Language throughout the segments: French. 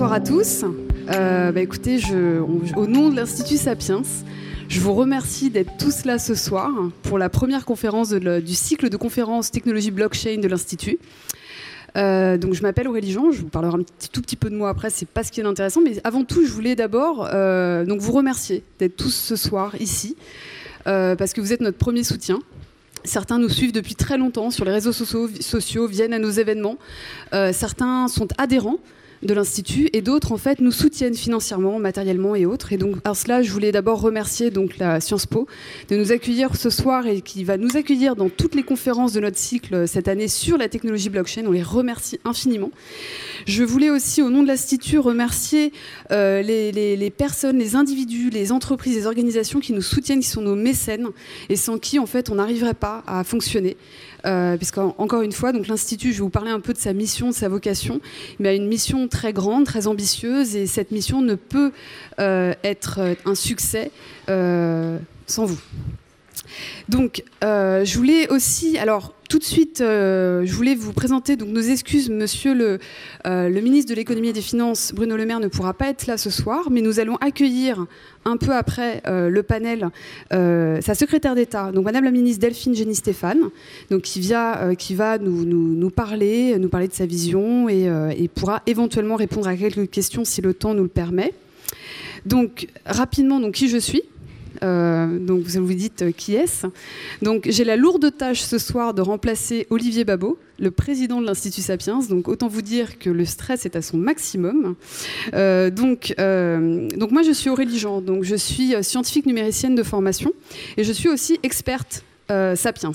bonsoir à tous. Euh, bah, écoutez, au nom de l'Institut Sapiens, je vous remercie d'être tous là ce soir pour la première conférence du cycle de conférences technologie blockchain de l'Institut. Euh, donc je m'appelle Aurélie Jean, je vous parlerai un tout petit peu de moi après, c'est pas ce qui est intéressant, mais avant tout je voulais d'abord euh, donc vous remercier d'être tous ce soir ici, parce que vous êtes notre premier soutien. Certains nous suivent depuis très longtemps sur les réseaux sociaux viennent à nos événements. certains sont adhérents de l'Institut et d'autres en fait nous soutiennent financièrement, matériellement et autres. Et donc à cela, je voulais d'abord remercier donc la Sciences Po de nous accueillir ce soir et qui va nous accueillir dans toutes les conférences de notre cycle cette année sur la technologie blockchain. On les remercie infiniment. Je voulais aussi au nom de l'Institut remercier euh, les, les, personnes, les individus, les entreprises, les organisations qui nous soutiennent, qui sont nos mécènes et sans qui en fait on n'arriverait pas à fonctionner. Euh, puisqu'encore une fois, donc l'Institut, je vais vous parler un peu de sa mission, de sa vocation, mais a une mission très grande, très ambitieuse, et cette mission ne peut euh, être un succès euh, sans vous. Donc, je voulais aussi, alors tout de suite, je voulais vous présenter donc nos excuses. Monsieur le, le ministre de l'économie et des finances, Bruno Le Maire, ne pourra pas être là ce soir, mais nous allons accueillir un peu après euh, le panel, euh, sa secrétaire d'État, donc Madame la ministre Delphine Génie Stéphane, qui, via, euh, qui va nous, parler, nous parler de sa vision et, et, pourra éventuellement répondre à quelques questions si le temps nous le permet. Donc rapidement, donc qui je suis? euh, donc vous vous dites euh, qui est-ce? Donc j'ai la lourde tâche ce soir de remplacer Olivier Babot, le président de l'Institut Sapiens. Donc autant vous dire que le stress est à son maximum. Euh, donc, donc moi je suis Aurélie Jean, donc je suis scientifique numéricienne de formation et je suis aussi experte Sapiens.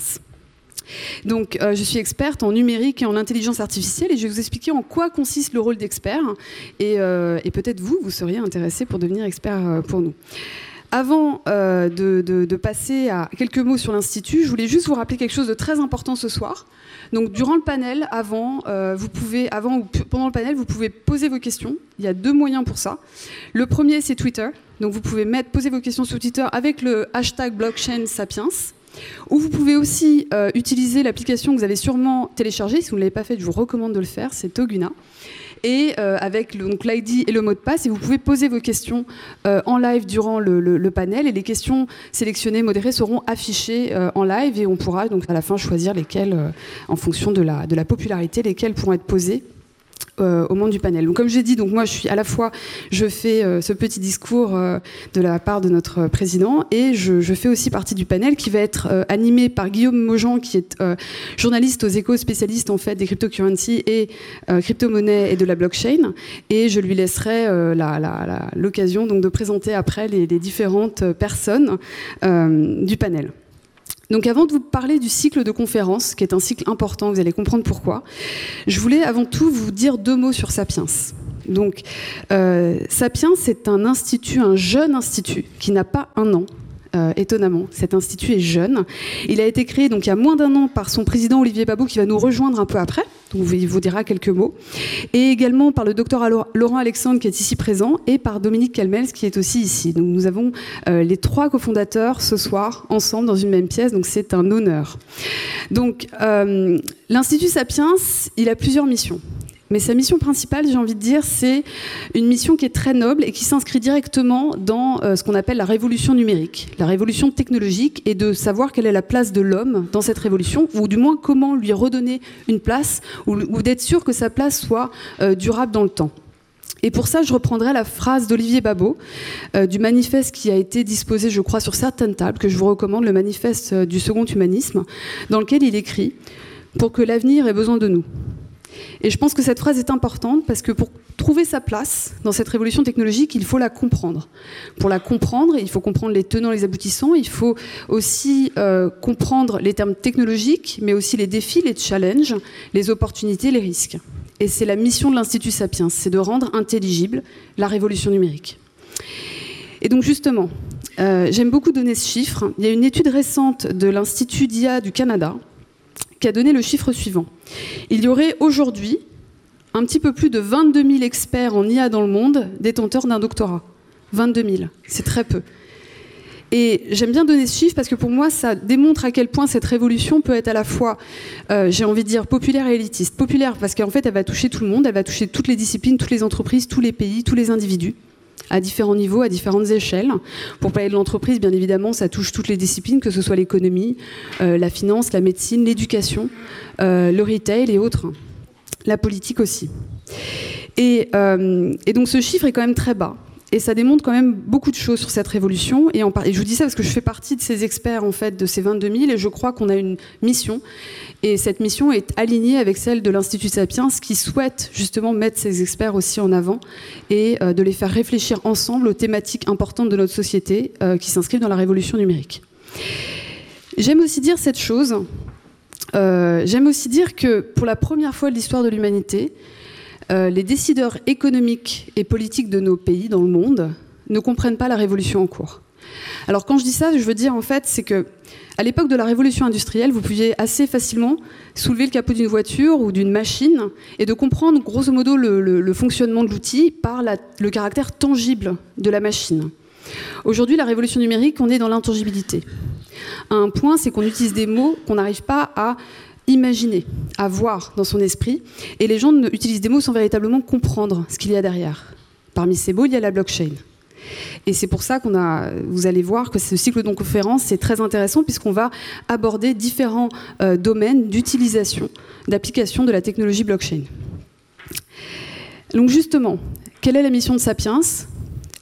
Donc, je suis experte en numérique et en intelligence artificielle et je vais vous expliquer en quoi consiste le rôle d'expert. Et peut-être vous, vous seriez intéressé pour devenir expert pour nous. Avant euh, de, passer à quelques mots sur l'Institut, je voulais juste vous rappeler quelque chose de très important ce soir. Donc, durant le panel, avant, euh, vous pouvez, ou pendant le panel, vous pouvez poser vos questions. Il y a deux moyens pour ça. Le premier, c'est Twitter. Donc, vous pouvez poser vos questions sur Twitter avec le hashtag blockchain sapiens. Ou vous pouvez aussi euh, utiliser l'application que vous avez sûrement téléchargée. Si vous ne l'avez pas faite, je vous recommande de le faire. C'est Toguna et euh, avec l'ID et le mot de passe. Vous pouvez poser vos questions euh, en live durant le, panel. Et les questions sélectionnées, modérées, seront affichées euh, en live et on pourra donc à la fin choisir lesquelles, en fonction de la, de la popularité, lesquelles pourront être posées euh, au monde du panel. Donc, comme j'ai dit, donc moi, je suis à la fois, je fais euh, ce petit discours euh, de la part de notre président et je, fais aussi partie du panel qui va être animé par Guillaume Mojan, qui est journaliste aux échos, spécialiste en fait des cryptocurrencies et crypto-monnaies et de la blockchain. Et je lui laisserai l'occasion donc de présenter après les différentes personnes du panel. Donc avant de vous parler du cycle de conférences, qui est un cycle important, vous allez comprendre pourquoi, je voulais avant tout vous dire deux mots sur Sapiens. Donc euh, Sapiens, c'est un institut, un jeune institut, qui n'a pas un an, euh, étonnamment. Cet institut est jeune. Il a été créé donc il y a moins d'un an par son président Olivier Babot qui va nous rejoindre un peu après. Donc il vous dira quelques mots. Et également par le docteur Laurent Alexandre qui est ici présent et par Dominique Calmels qui est aussi ici. Donc nous avons euh, les trois cofondateurs ce soir ensemble dans une même pièce. Donc c'est un honneur. Donc euh, l'Institut Sapiens, il a plusieurs missions. Mais sa mission principale, j'ai envie de dire, c'est une mission qui est très noble et qui s'inscrit directement dans euh, ce qu'on appelle la révolution numérique, la révolution technologique, et de savoir quelle est la place de l'homme dans cette révolution, ou du moins comment lui redonner une place, ou, d'être sûr que sa place soit euh, durable dans le temps. Et pour ça, je reprendrai la phrase d'Olivier Babot euh, du manifeste qui a été disposé, je crois, sur certaines tables, que je vous recommande, le manifeste du second humanisme, dans lequel il écrit Pour que l'avenir ait besoin de nous. Et je pense que cette phrase est importante parce que pour trouver sa place dans cette révolution technologique, il faut la comprendre. Pour la comprendre, il faut comprendre les tenants, les aboutissants, il faut aussi euh, comprendre les termes technologiques, mais aussi les défis, les challenges, les opportunités, les risques. Et c'est la mission de l'Institut Sapiens, c'est de rendre intelligible la révolution numérique. Et donc justement, euh, j'aime beaucoup donner ce chiffre. Il y a une étude récente de l'Institut d'IA du Canada qui a donné le chiffre suivant. Il y aurait aujourd'hui un petit peu plus de 22 000 experts en IA dans le monde détenteurs d'un doctorat. 22 000, c'est très peu. Et j'aime bien donner ce chiffre parce que pour moi, ça démontre à quel point cette révolution peut être à la fois, euh, j'ai envie de dire, populaire et élitiste. Populaire parce qu'en fait, elle va toucher tout le monde, elle va toucher toutes les disciplines, toutes les entreprises, tous les pays, tous les individus à différents niveaux, à différentes échelles. Pour parler de l'entreprise, bien évidemment, ça touche toutes les disciplines, que ce soit l'économie, euh, la finance, la médecine, l'éducation, euh, le retail et autres. La politique aussi. Et, et donc ce chiffre est quand même très bas. Et ça démontre quand même beaucoup de choses sur cette révolution. Et, je vous dis ça parce que je fais partie de ces experts, en fait, de ces 22 000, et je crois qu'on a une mission. Et cette mission est alignée avec celle de l'Institut Sapiens, qui souhaite justement mettre ces experts aussi en avant et euh, de les faire réfléchir ensemble aux thématiques importantes de notre société euh, qui s'inscrivent dans la révolution numérique. J'aime aussi dire cette chose. Euh, j'aime aussi dire que pour la première fois de l'histoire de l'humanité, euh, les décideurs économiques et politiques de nos pays dans le monde ne comprennent pas la révolution en cours. Alors quand je dis ça, je veux dire en fait, c'est que à l'époque de la révolution industrielle, vous pouviez assez facilement soulever le capot d'une voiture ou d'une machine et de comprendre grosso modo le, fonctionnement de l'outil par le caractère tangible de la machine. Aujourd'hui, la révolution numérique, on est dans l'intangibilité. Un point, c'est qu'on utilise des mots qu'on n'arrive pas à imaginer, à voir dans son esprit, et les gens utilisent des mots sans véritablement comprendre ce qu'il y a derrière. Parmi ces mots, il y a la blockchain. Et c'est pour ça qu'on vous allez voir que ce cycle de conférence c'est très intéressant puisqu'on va aborder différents euh, domaines d'utilisation, d'application de la technologie blockchain. Donc justement, quelle est la mission de Sapiens?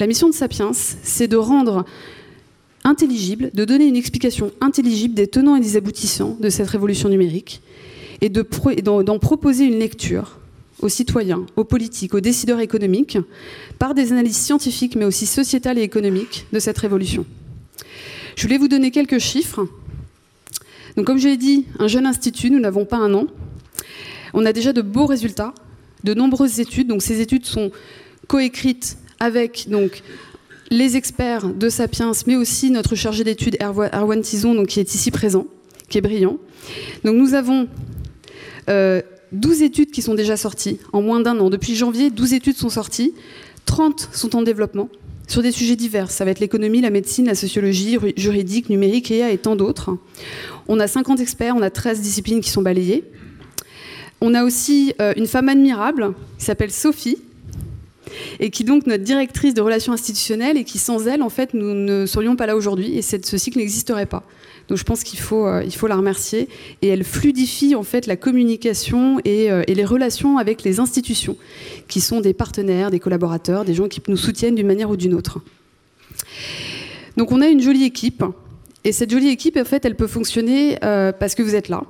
La mission de Sapiens, c'est de rendre intelligible, de donner une explication intelligible des tenants et des aboutissants de cette révolution numérique et d'en proposer une lecture aux citoyens, aux politiques, aux décideurs économiques, par des analyses scientifiques mais aussi sociétales et économiques de cette révolution. Je voulais vous donner quelques chiffres. Comme je l'ai dit, un jeune institut, nous n'avons pas un an. On a déjà de beaux résultats, de nombreuses études. Donc, ces études sont coécrites avec donc, les experts de Sapiens, mais aussi notre chargé d'études Erwan Tison, donc, qui est ici présent, qui est brillant. Donc nous avons 12 euh, études qui sont déjà sorties en moins d'un an. Depuis janvier, 12 études sont sorties, 30 sont en développement sur des sujets divers. Ça va être l'économie, la médecine, la sociologie, juridique, numérique, EA et tant d'autres. On a 50 experts, on a 13 disciplines qui sont balayées. On a aussi euh, une femme admirable qui s'appelle Sophie, et qui donc notre directrice de relations institutionnelles et qui sans elle, en fait, nous ne serions pas là aujourd'hui et ce cycle n'existerait pas. Donc je pense qu'il faut, euh, il faut la remercier et elle fluidifie en fait la communication et, euh, et, les relations avec les institutions, qui sont des partenaires, des collaborateurs, des gens qui nous soutiennent d'une manière ou d'une autre. Donc on a une jolie équipe et cette jolie équipe, en fait, elle peut fonctionner euh, parce que vous êtes là.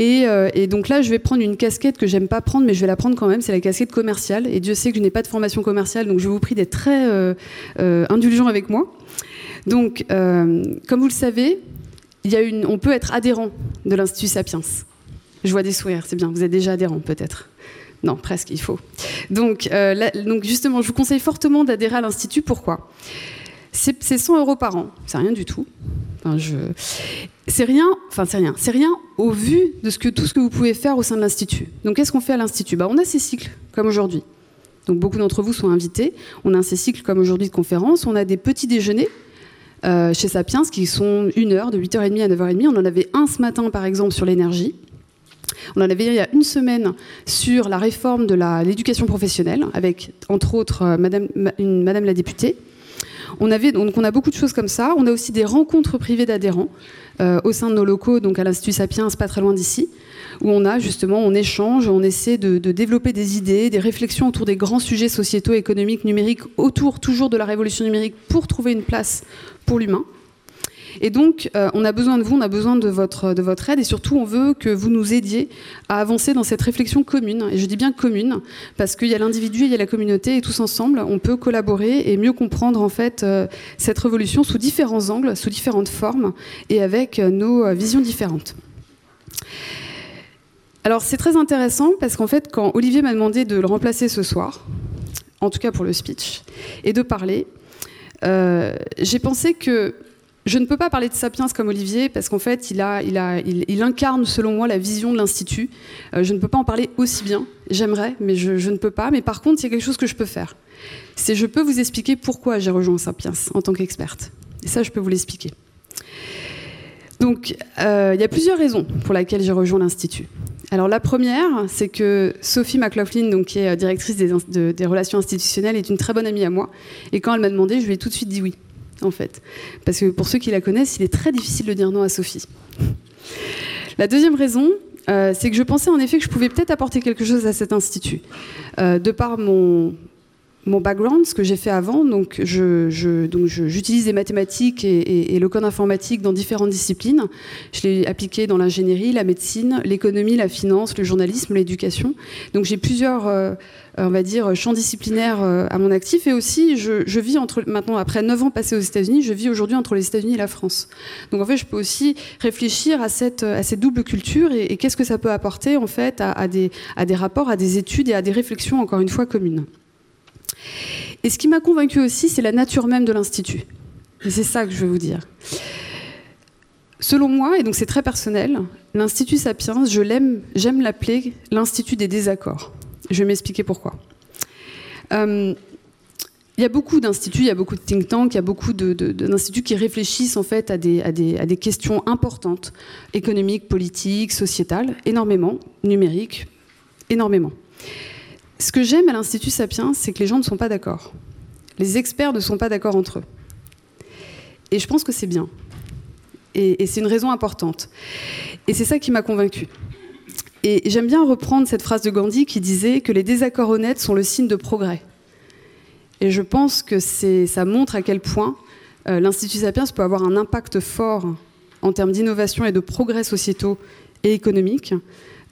Euh, et, donc là, je vais prendre une casquette que j'aime pas prendre, mais je vais la prendre quand même. C'est la casquette commerciale. Et Dieu sait que je n'ai pas de formation commerciale, donc je vous prie d'être très euh, euh, indulgent avec moi. Donc, comme vous le savez, il y a une, on peut être adhérent de l'Institut Sapiens. Je vois des sourires, c'est bien. Vous êtes déjà adhérent, peut-être. Non, presque, il faut. Donc justement, je vous conseille fortement d'adhérer à l'Institut. Pourquoi? C'est 100 euros par an. C'est rien du tout. C'est rien, enfin c'est rien, c'est rien au vu de ce que, tout ce que vous pouvez faire au sein de l'Institut. Donc qu'est-ce qu'on fait à l'Institut? Bah, On a ces cycles, comme aujourd'hui. Donc beaucoup d'entre vous sont invités. On a ces cycles comme aujourd'hui de conférences. On a des petits déjeuners euh, chez Sapiens qui sont une heure, de 8h30 à 9h30. On en avait un ce matin par exemple sur l'énergie. On en avait il y a une semaine sur la réforme de l'éducation professionnelle, avec entre autres euh, une, madame la députée. On, avait, a beaucoup de choses comme ça. On a aussi des rencontres privées d'adhérents. Euh, au sein de nos locaux, donc à l'Institut Sapiens, pas très loin d'ici, où on a justement, on échange, on essaie de, développer des idées, des réflexions autour des grands sujets sociétaux, économiques, numériques, autour toujours de la révolution numérique pour trouver une place pour l'humain. Et donc, euh, on a besoin de vous, on a besoin de votre, de votre aide, et surtout, on veut que vous nous aidiez à avancer dans cette réflexion commune. Et je dis bien commune, parce qu'il y a l'individu, il y a la communauté, et tous ensemble, on peut collaborer et mieux comprendre en fait euh, cette révolution sous différents angles, sous différentes formes, et avec euh, nos visions différentes. Alors, c'est très intéressant parce qu'en fait, quand Olivier m'a demandé de le remplacer ce soir, en tout cas pour le speech, et de parler, j'ai pensé que je ne peux pas parler de Sapiens comme Olivier parce qu'en fait, il, a, il, incarne selon moi la vision de l'Institut. Euh, je ne peux pas en parler aussi bien. J'aimerais, mais je, ne peux pas. Mais par contre, il y a quelque chose que je peux faire. C'est je peux vous expliquer pourquoi j'ai rejoint Sapiens en tant qu'experte. Et ça, je peux vous l'expliquer. Donc, euh, il y a plusieurs raisons pour lesquelles j'ai rejoint l'Institut. Alors, la première, c'est que Sophie McLaughlin, qui est directrice des, des, relations institutionnelles, est une très bonne amie à moi. Et quand elle m'a demandé, je lui ai tout de suite dit oui, en fait. Parce que pour ceux qui la connaissent, il est très difficile de dire non à Sophie. La deuxième raison, euh, c'est que je pensais en effet que je pouvais peut-être apporter quelque chose à cet institut. Euh, de par mon, mon background, ce que j'ai fait avant, donc j'utilise les mathématiques et, le code informatique dans différentes disciplines. Je l'ai appliqué dans l'ingénierie, la médecine, l'économie, la finance, le journalisme, l'éducation. Donc j'ai plusieurs, euh, on va dire, champs disciplinaires euh, à mon actif. Et aussi, je, vis entre, maintenant, après 9 ans passés aux États-Unis, je vis aujourd'hui entre les États-Unis et la France. Donc en fait, je peux aussi réfléchir à cette, à cette double culture et, qu'est-ce que ça peut apporter en fait à des rapports, à des études et à des réflexions, encore une fois, communes. Et ce qui m'a convaincu aussi, c'est la nature même de l'Institut. Et c'est ça que je veux vous dire. Selon moi, et donc c'est très personnel, l'Institut Sapiens, je l'aime, j'aime l'appeler l'Institut des désaccords. Je vais m'expliquer pourquoi. Euh, il y a beaucoup d'instituts, il y a beaucoup de think tanks, il y a beaucoup d'instituts qui réfléchissent en fait à des, à des, questions importantes, économiques, politiques, sociétales, énormément, numériques, énormément. Ce que j'aime à l'Institut Sapiens, c'est que les gens ne sont pas d'accord. Les experts ne sont pas d'accord entre eux. Et je pense que c'est bien. Et, c'est une raison importante. Et c'est ça qui m'a convaincue. Et j'aime bien reprendre cette phrase de Gandhi qui disait que les désaccords honnêtes sont le signe de progrès. Et je pense que ça montre à quel point euh, l'Institut Sapiens peut avoir un impact fort en termes d'innovation et de progrès sociétaux et économiques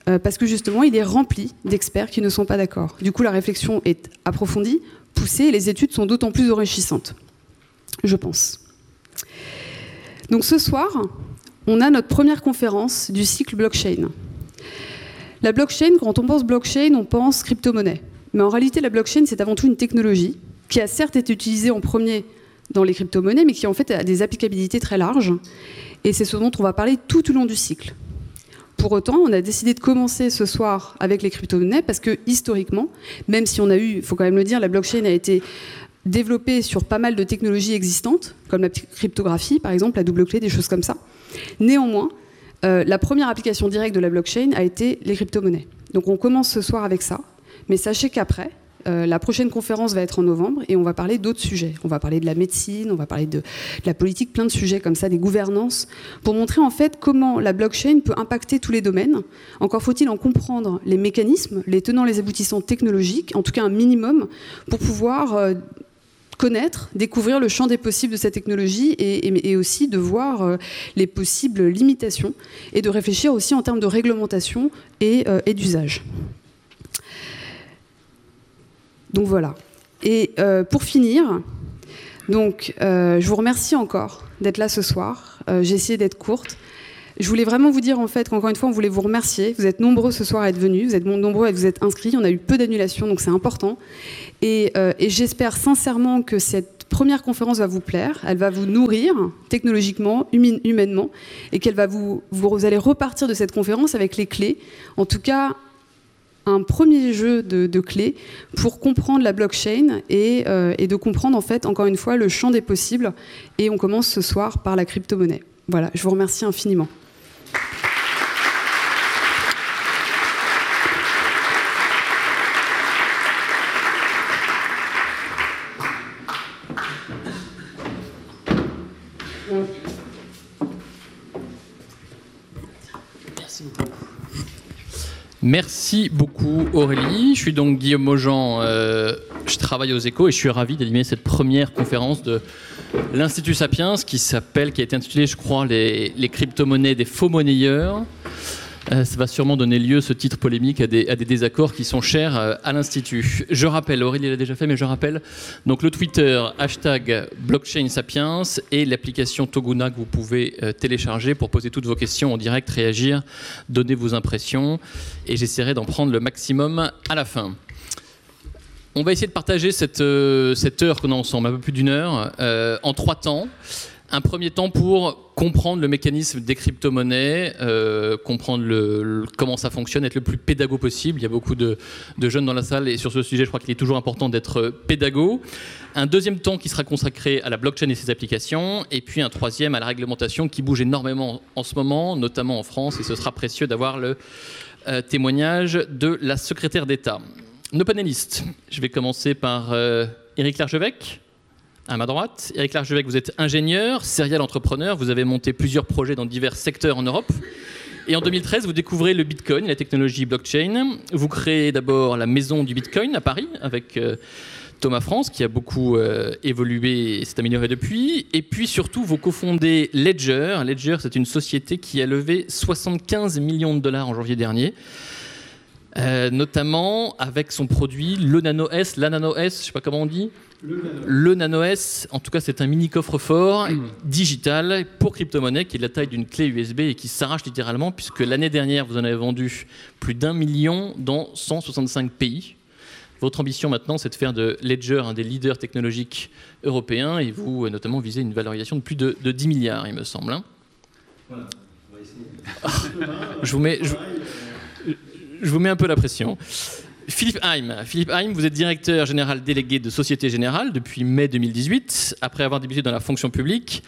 euh, parce que justement, il est rempli d'experts qui ne sont pas d'accord. Du coup, la réflexion est approfondie, poussée, et les études sont d'autant plus enrichissantes, je pense. Donc ce soir, on a notre première conférence du cycle blockchain. La blockchain, quand on pense blockchain, on pense crypto-monnaie. Mais en réalité, la blockchain, c'est avant tout une technologie qui a certes été utilisée en premier dans les crypto-monnaies, mais qui en fait a des applicabilités très larges. Et c'est ce dont on va parler tout au long du cycle. Pour autant, on a décidé de commencer ce soir avec les crypto-monnaies parce que historiquement, même si on a eu, il faut quand même le dire, la blockchain a été développée sur pas mal de technologies existantes, comme la cryptographie par exemple, la double clé, des choses comme ça. Néanmoins, euh, la première application directe de la blockchain a été les crypto-monnaies. Donc on commence ce soir avec ça, mais sachez qu'après, euh, la prochaine conférence va être en novembre et on va parler d'autres sujets. On va parler de la médecine, on va parler de, la politique, plein de sujets comme ça, des gouvernances, pour montrer en fait comment la blockchain peut impacter tous les domaines. Encore faut-il en comprendre les mécanismes, les tenants, les aboutissants technologiques, en tout cas un minimum, pour pouvoir euh, connaître, découvrir le champ des possibles de cette technologie et, aussi de voir euh, les possibles limitations et de réfléchir aussi en termes de réglementation et d'usage. Donc voilà. Et euh, pour finir, donc, euh, je vous remercie encore d'être là ce soir. Euh, j'ai essayé d'être courte. Je voulais vraiment vous dire en fait qu'encore une fois, on voulait vous remercier. Vous êtes nombreux ce soir à être venus, vous êtes nombreux à vous être inscrits. On a eu peu d'annulations, donc c'est important. Et, j'espère sincèrement que cette première conférence va vous plaire. Elle va vous nourrir technologiquement, humainement, et qu'elle va vous, vous allez repartir de cette conférence avec les clés. En tout cas, un premier jeu de, clés pour comprendre la blockchain euh, et, de comprendre en fait encore une fois le champ des possibles. Et on commence ce soir par la crypto-monnaie. Voilà, je vous remercie infiniment. Merci beaucoup Aurélie. Je suis donc Guillaume Maujean, euh, je travaille aux échos et je suis ravi d'animer cette première conférence de l'Institut Sapiens qui s'appelle, qui a été intitulée je crois les, les crypto-monnaies des faux monnayeurs. Euh, ça va sûrement donner lieu, ce titre polémique, à des, désaccords qui sont chers euh, à l'Institut. Je rappelle, Aurélie l'a déjà fait, mais je rappelle, donc le Twitter, hashtag blockchain sapiens et l'application Toguna que vous pouvez euh, télécharger pour poser toutes vos questions en direct, réagir, donner vos impressions, et j'essaierai d'en prendre le maximum à la fin. On va essayer de partager cette, cette heure qu'on a ensemble, un peu plus d'une heure, en trois temps. Un premier temps pour comprendre le mécanisme des crypto-monnaies, euh, comprendre comment ça fonctionne, être le plus pédago possible. Il y a beaucoup de, jeunes dans la salle et sur ce sujet, je crois qu'il est toujours important d'être pédago. Un deuxième temps qui sera consacré à la blockchain et ses applications. Et puis un troisième à la réglementation qui bouge énormément en ce moment, notamment en France. Et ce sera précieux d'avoir le euh, témoignage de la secrétaire d'État. Nos panélistes, je vais commencer par euh, Éric Larchevêque à ma droite. Eric Larchevêque, vous êtes ingénieur, serial entrepreneur, vous avez monté plusieurs projets dans divers secteurs en Europe. Et en 2013, vous découvrez le Bitcoin, la technologie blockchain. Vous créez d'abord la maison du Bitcoin à Paris avec euh, Thomas France, qui a beaucoup euh, évolué et s'est amélioré depuis. Et puis surtout, vous cofondez Ledger. Ledger, c'est une société qui a levé 75 millions de dollars en janvier dernier. Euh, notamment avec son produit, le Nano S, la Nano S, je sais pas comment on dit, le Nano. S, en tout cas, c'est un mini coffre-fort mm. digital pour crypto-monnaie qui est de la taille d'une clé USB et qui s'arrache littéralement, puisque l'année dernière, vous en avez vendu plus d'un million dans 165 pays. Votre ambition maintenant, c'est de faire de Ledger un des leaders technologiques européens et vous, euh, notamment, visez une valorisation de plus de, 10 milliards, il me semble. Hein. Voilà, on va essayer. je, vous mets, je vous mets un peu la pression. Philippe Heim. Philippe Heim, vous êtes directeur général délégué de Société Générale depuis mai 2018, après avoir débuté dans la fonction publique.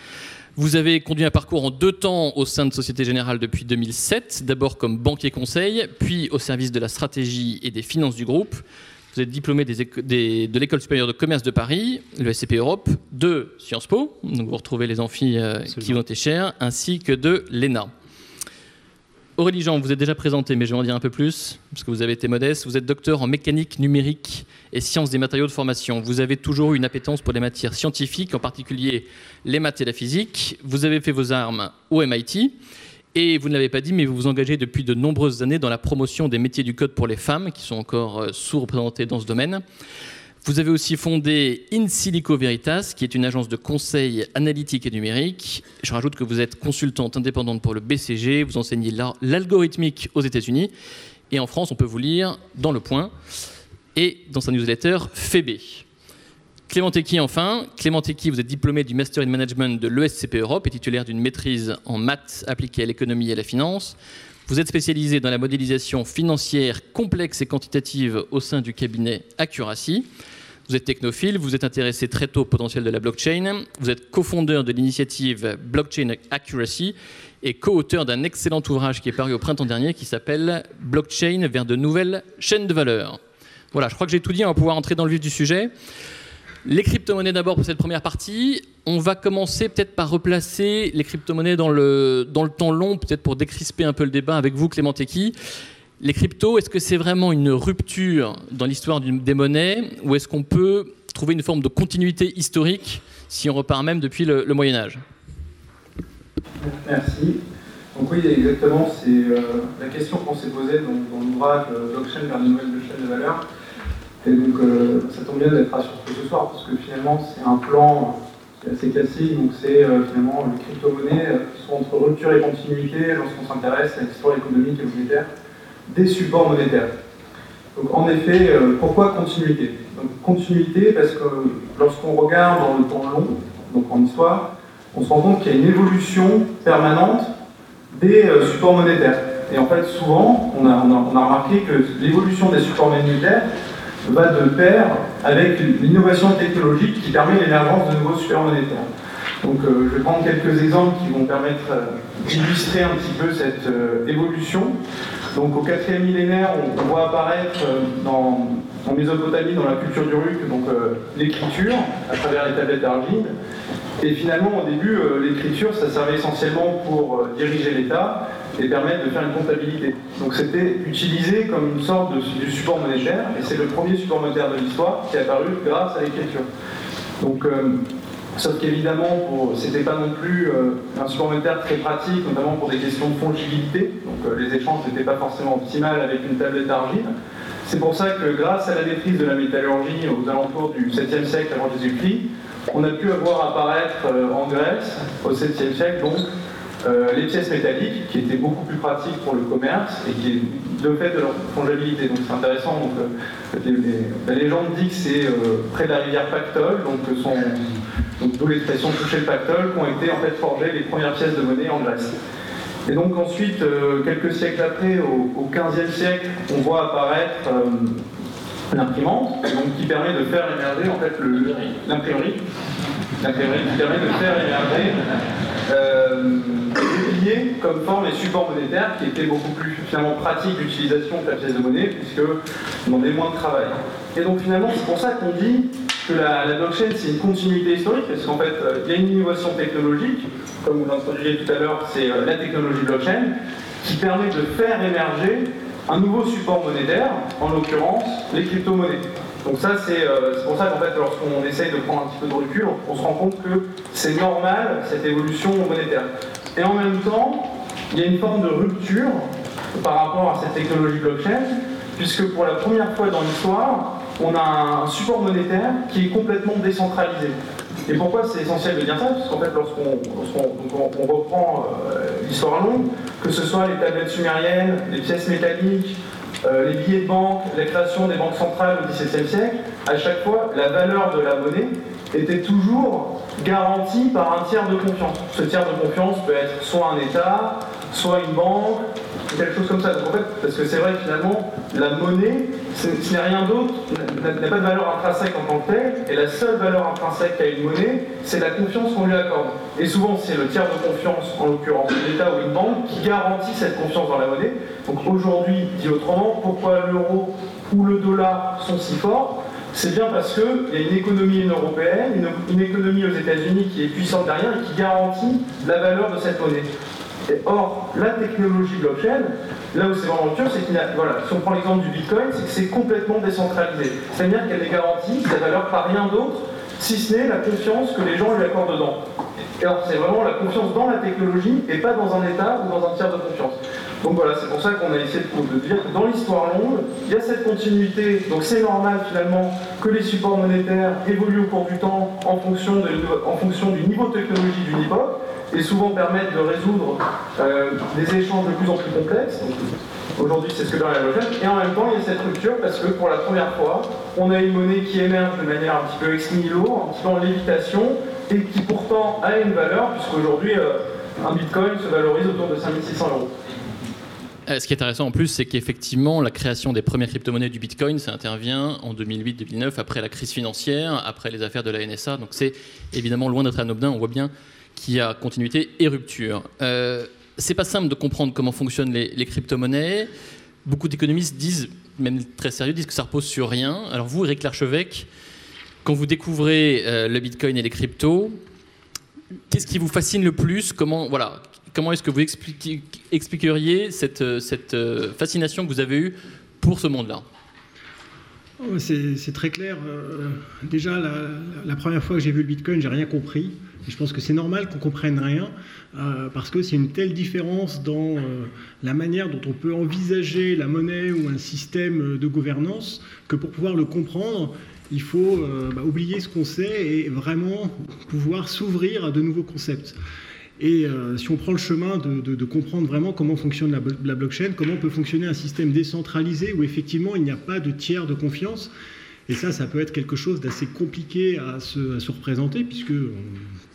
Vous avez conduit un parcours en deux temps au sein de Société Générale depuis 2007, d'abord comme banquier conseil, puis au service de la stratégie et des finances du groupe. Vous êtes diplômé de l'École supérieure de commerce de Paris, le SCP Europe, de Sciences Po, donc vous retrouvez les amphis euh, qui ont été chers, ainsi que de l'ENA. Aurélie Jean, vous êtes déjà présenté, mais je vais en dire un peu plus, parce que vous avez été modeste. Vous êtes docteur en mécanique numérique et sciences des matériaux de formation. Vous avez toujours eu une appétence pour les matières scientifiques, en particulier les maths et la physique. Vous avez fait vos armes au MIT. Et vous ne l'avez pas dit, mais vous vous engagez depuis de nombreuses années dans la promotion des métiers du code pour les femmes, qui sont encore euh, sous-représentés dans ce domaine. Vous avez aussi fondé In Silico Veritas, qui est une agence de conseil analytique et numérique. Je rajoute que vous êtes consultante indépendante pour le BCG, vous enseignez l'algorithmique aux États-Unis. Et en France, on peut vous lire dans Le Point et dans sa newsletter Fébé. Clément Tequi, enfin. Clément Tequi, vous êtes diplômé du Master in Management de l'ESCP Europe et titulaire d'une maîtrise en maths appliquée à l'économie et à la finance. Vous êtes spécialisé dans la modélisation financière complexe et quantitative au sein du cabinet Accuracy. Vous êtes technophile, vous êtes intéressé très tôt au potentiel de la blockchain, vous êtes cofondeur de l'initiative Blockchain Accuracy et co-auteur d'un excellent ouvrage qui est paru au printemps dernier qui s'appelle Blockchain vers de nouvelles chaînes de valeur. Voilà, je crois que j'ai tout dit, on va pouvoir entrer dans le vif du sujet. Les crypto-monnaies d'abord pour cette première partie. On va commencer peut-être par replacer les crypto-monnaies dans le, dans le temps long, peut-être pour décrisper un peu le débat avec vous, Clément Tequi. Les cryptos, est-ce que c'est vraiment une rupture dans l'histoire des monnaies ou est-ce qu'on peut trouver une forme de continuité historique si on repart même depuis le, Moyen Âge Merci. Donc oui, exactement, c'est euh, la question qu'on s'est posée dans, l'ouvrage euh, Blockchain vers une nouvelle chaîne de valeur. Et donc euh, ça tombe bien d'être à ce soir parce que finalement c'est un plan assez classique, donc c'est finalement les crypto-monnaies sont entre rupture et continuité lorsqu'on s'intéresse à l'histoire économique et monétaire des supports monétaires. Donc en effet, euh, pourquoi continuité? Donc, Continuité parce que lorsqu'on regarde dans le temps long, donc en histoire, on se rend compte qu'il y a une évolution permanente des euh, supports monétaires. Et en fait, souvent, on a, remarqué que l'évolution des supports monétaires va de pair avec l'innovation technologique qui permet l'émergence de nouveaux supports monétaires. Donc euh, je vais prendre quelques exemples qui vont permettre d'illustrer un petit peu cette évolution. Donc au quatrième millénaire, on, voit apparaître euh, en Mésopotamie, dans la culture du Ruc, donc euh, l'écriture à travers les tablettes d'argile. Et finalement, au début, euh, l'écriture, ça servait essentiellement pour diriger l'État et permettre de faire une comptabilité. Donc c'était utilisé comme une sorte de, support monétaire, et c'est le premier support monétaire de l'histoire qui est apparu grâce à l'écriture. Donc Sauf qu'évidemment, c'était pas non plus euh, un support monétaire très pratique, notamment pour des questions de fongibilité. Donc euh, les échanges n'étaient pas forcément optimales avec une tablette d'argile. C'est pour ça que grâce à la maîtrise de la métallurgie aux alentours du 7e siècle avant Jésus-Christ, on a pu avoir apparaître euh, en Grèce au 7e siècle donc les pièces métalliques qui étaient beaucoup plus pratiques pour le commerce et qui le fait de leur fongibilité. Donc c'est intéressant. Donc, la légende dit que c'est près de la rivière Pactole, donc d'où l'expression toucher le pactole, qui ont été en fait forgées les premières pièces de monnaie en Grèce. Et donc ensuite, euh, quelques siècles après, au, XVe siècle, on voit apparaître euh, l'imprimante, qui permet de faire émerger en fait l'imprimerie, l'imprimerie qui permet de faire émerger euh, comme forme et support monétaire, qui était beaucoup plus finalement pratique d'utilisation que la pièce de monnaie, puisque demandait moins de travail. Et donc finalement, c'est pour ça qu'on dit que la, blockchain, c'est une continuité historique, parce qu'en fait, il y a une innovation technologique, comme vous l'introduisiez tout à l'heure, c'est euh, la technologie blockchain, qui permet de faire émerger un nouveau support monétaire, en l'occurrence les crypto-monnaies. Donc ça, euh, c'est pour ça qu'en fait, lorsqu'on essaye de prendre un petit peu de recul, on se rend compte que c'est normal, cette évolution monétaire. Et en même temps, il y a une forme de rupture par rapport à cette technologie blockchain, puisque pour la première fois dans l'histoire, on a un support monétaire qui est complètement décentralisé. Et pourquoi c'est essentiel de dire ça? Parce qu'en fait, lorsqu'on reprend euh, l'histoire longue, que ce soit les tablettes sumériennes, les pièces métalliques, euh, les billets de banque, la création des banques centrales au XVIIe siècle, à chaque fois, la valeur de la monnaie était toujours garantie par un tiers de confiance. Ce tiers de confiance peut être soit un État, soit une banque, quelque chose comme ça. Donc en fait, parce que c'est vrai que finalement, la monnaie, ce n'est rien d'autre, n'a pas de valeur intrinsèque en tant que telle, et la seule valeur intrinsèque qu'a une monnaie, c'est la confiance qu'on lui accorde. Et souvent, c'est le tiers de confiance, en l'occurrence l'État ou une banque, qui garantit cette confiance dans la monnaie. Donc aujourd'hui, dit autrement, pourquoi l'euro ou le dollar sont si forts? C'est bien parce qu'il y a une économie européenne, une, une économie aux États-Unis qui est puissante derrière et qui garantit la valeur de cette monnaie or, la technologie blockchain, là où c'est vraiment dur, c'est qu'il voilà, si on prend l'exemple du Bitcoin, c'est que c'est complètement décentralisé. C'est-à-dire qu'elle est garantie, sa valeur par rien d'autre, si ce n'est la confiance que les gens lui accordent dedans. Et alors, c'est vraiment la confiance dans la technologie et pas dans un état ou dans un tiers de confiance. Donc voilà, c'est pour ça qu'on a essayé de, dire que dans l'histoire longue, il y a cette continuité. Donc c'est normal finalement que les supports monétaires évoluent au cours du temps en fonction, de, en fonction du niveau de technologie d'une époque et souvent permettent de résoudre euh, des échanges de plus en plus complexes. Aujourd'hui, c'est ce que permet la blockchain. Et en même temps, il y a cette rupture parce que pour la première fois, on a une monnaie qui émerge de manière un petit peu ex nihilo, un petit peu en lévitation, et qui pourtant a une valeur, puisqu'aujourd'hui, euh, un bitcoin se valorise autour de 5600 euros. Euh, ce qui est intéressant en plus, c'est qu'effectivement, la création des premières crypto-monnaies du Bitcoin, ça intervient en 2008-2009, après la crise financière, après les affaires de la NSA. Donc c'est évidemment loin d'être anodin. On voit bien qui a continuité et rupture. Euh, c'est pas simple de comprendre comment fonctionnent les, crypto-monnaies. Beaucoup d'économistes disent, même très sérieux, disent que ça repose sur rien. Alors vous, Eric Larchevêque, quand vous découvrez euh, le Bitcoin et les cryptos, qu'est-ce qui vous fascine le plus? Comment, voilà, comment est-ce que vous expliqueriez cette, euh, fascination que vous avez eue pour ce monde-là? C'est très clair. Euh, déjà, la, première fois que j'ai vu le Bitcoin, j'ai rien compris je pense que c'est normal qu'on comprenne rien, euh, parce que c'est une telle différence dans euh, la manière dont on peut envisager la monnaie ou un système de gouvernance, que pour pouvoir le comprendre, il faut bah, oublier ce qu'on sait et vraiment pouvoir s'ouvrir à de nouveaux concepts. Et si on prend le chemin de, comprendre vraiment comment fonctionne la, blockchain, comment peut fonctionner un système décentralisé où effectivement il n'y a pas de tiers de confiance, et ça, ça peut être quelque chose d'assez compliqué à se, représenter, puisque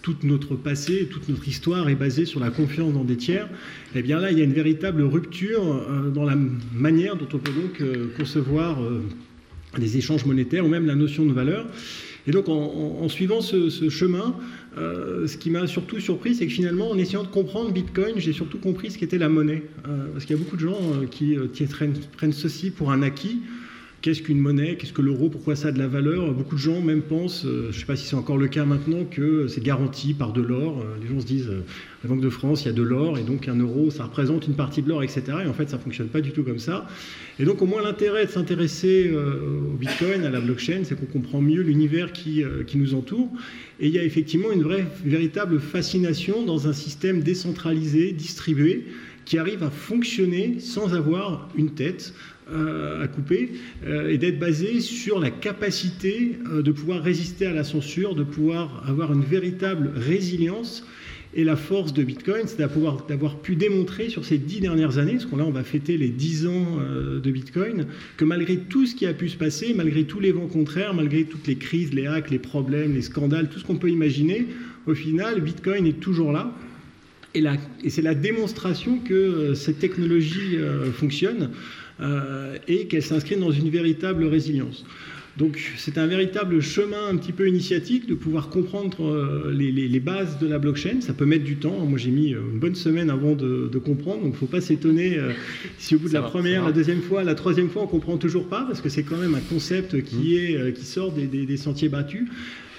tout notre passé, toute notre histoire est basée sur la confiance dans des tiers, et eh bien là, il y a une véritable rupture euh, dans la manière dont on peut donc euh, concevoir euh, des échanges monétaires ou même la notion de valeur. Et donc, en, suivant ce, chemin, ce qui m'a surtout surpris, c'est que finalement, en essayant de comprendre Bitcoin, j'ai surtout compris ce qu'était la monnaie. parce qu'il y a beaucoup de gens qui, qui prennent, ceci pour un acquis. Qu'est-ce qu'une monnaie? Qu'est-ce que l'euro? Pourquoi ça a de la valeur? Beaucoup de gens même pensent, euh, je ne sais pas si c'est encore le cas maintenant, que c'est garanti par de l'or. Euh, les gens se disent, euh, la Banque de France, il y a de l'or, et donc un euro, ça représente une partie de l'or, etc. Et en fait, ça ne fonctionne pas du tout comme ça. Et donc, au moins, l'intérêt de s'intéresser au Bitcoin, à la blockchain, c'est qu'on comprend mieux l'univers qui nous entoure. Et il y a effectivement une vraie, véritable fascination dans un système décentralisé, distribué, qui arrive à fonctionner sans avoir une tête, euh, à couper euh, et d'être basé sur la capacité euh, de pouvoir résister à la censure, de pouvoir avoir une véritable résilience Et la force de Bitcoin, c'est d'avoir pu démontrer sur ces dix dernières années, parce qu'on là on va fêter les dix ans euh, de Bitcoin, que malgré tout ce qui a pu se passer, malgré tous les vents contraires, malgré toutes les crises, les hacks, les problèmes, les scandales, tout ce qu'on peut imaginer, au final, Bitcoin est toujours là. Et, et c'est la démonstration que euh, cette technologie euh, fonctionne et qu'elle s'inscrit dans une véritable résilience. Donc c'est un véritable chemin un petit peu initiatique de pouvoir comprendre euh, les, bases de la blockchain. Ça peut mettre du temps. Moi j'ai mis euh, une bonne semaine avant de, comprendre, donc il ne faut pas s'étonner euh, si au bout de la première, la deuxième fois, la troisième fois on comprend toujours pas, parce que c'est quand même un concept qui, mmh. est, qui sort des, sentiers battus.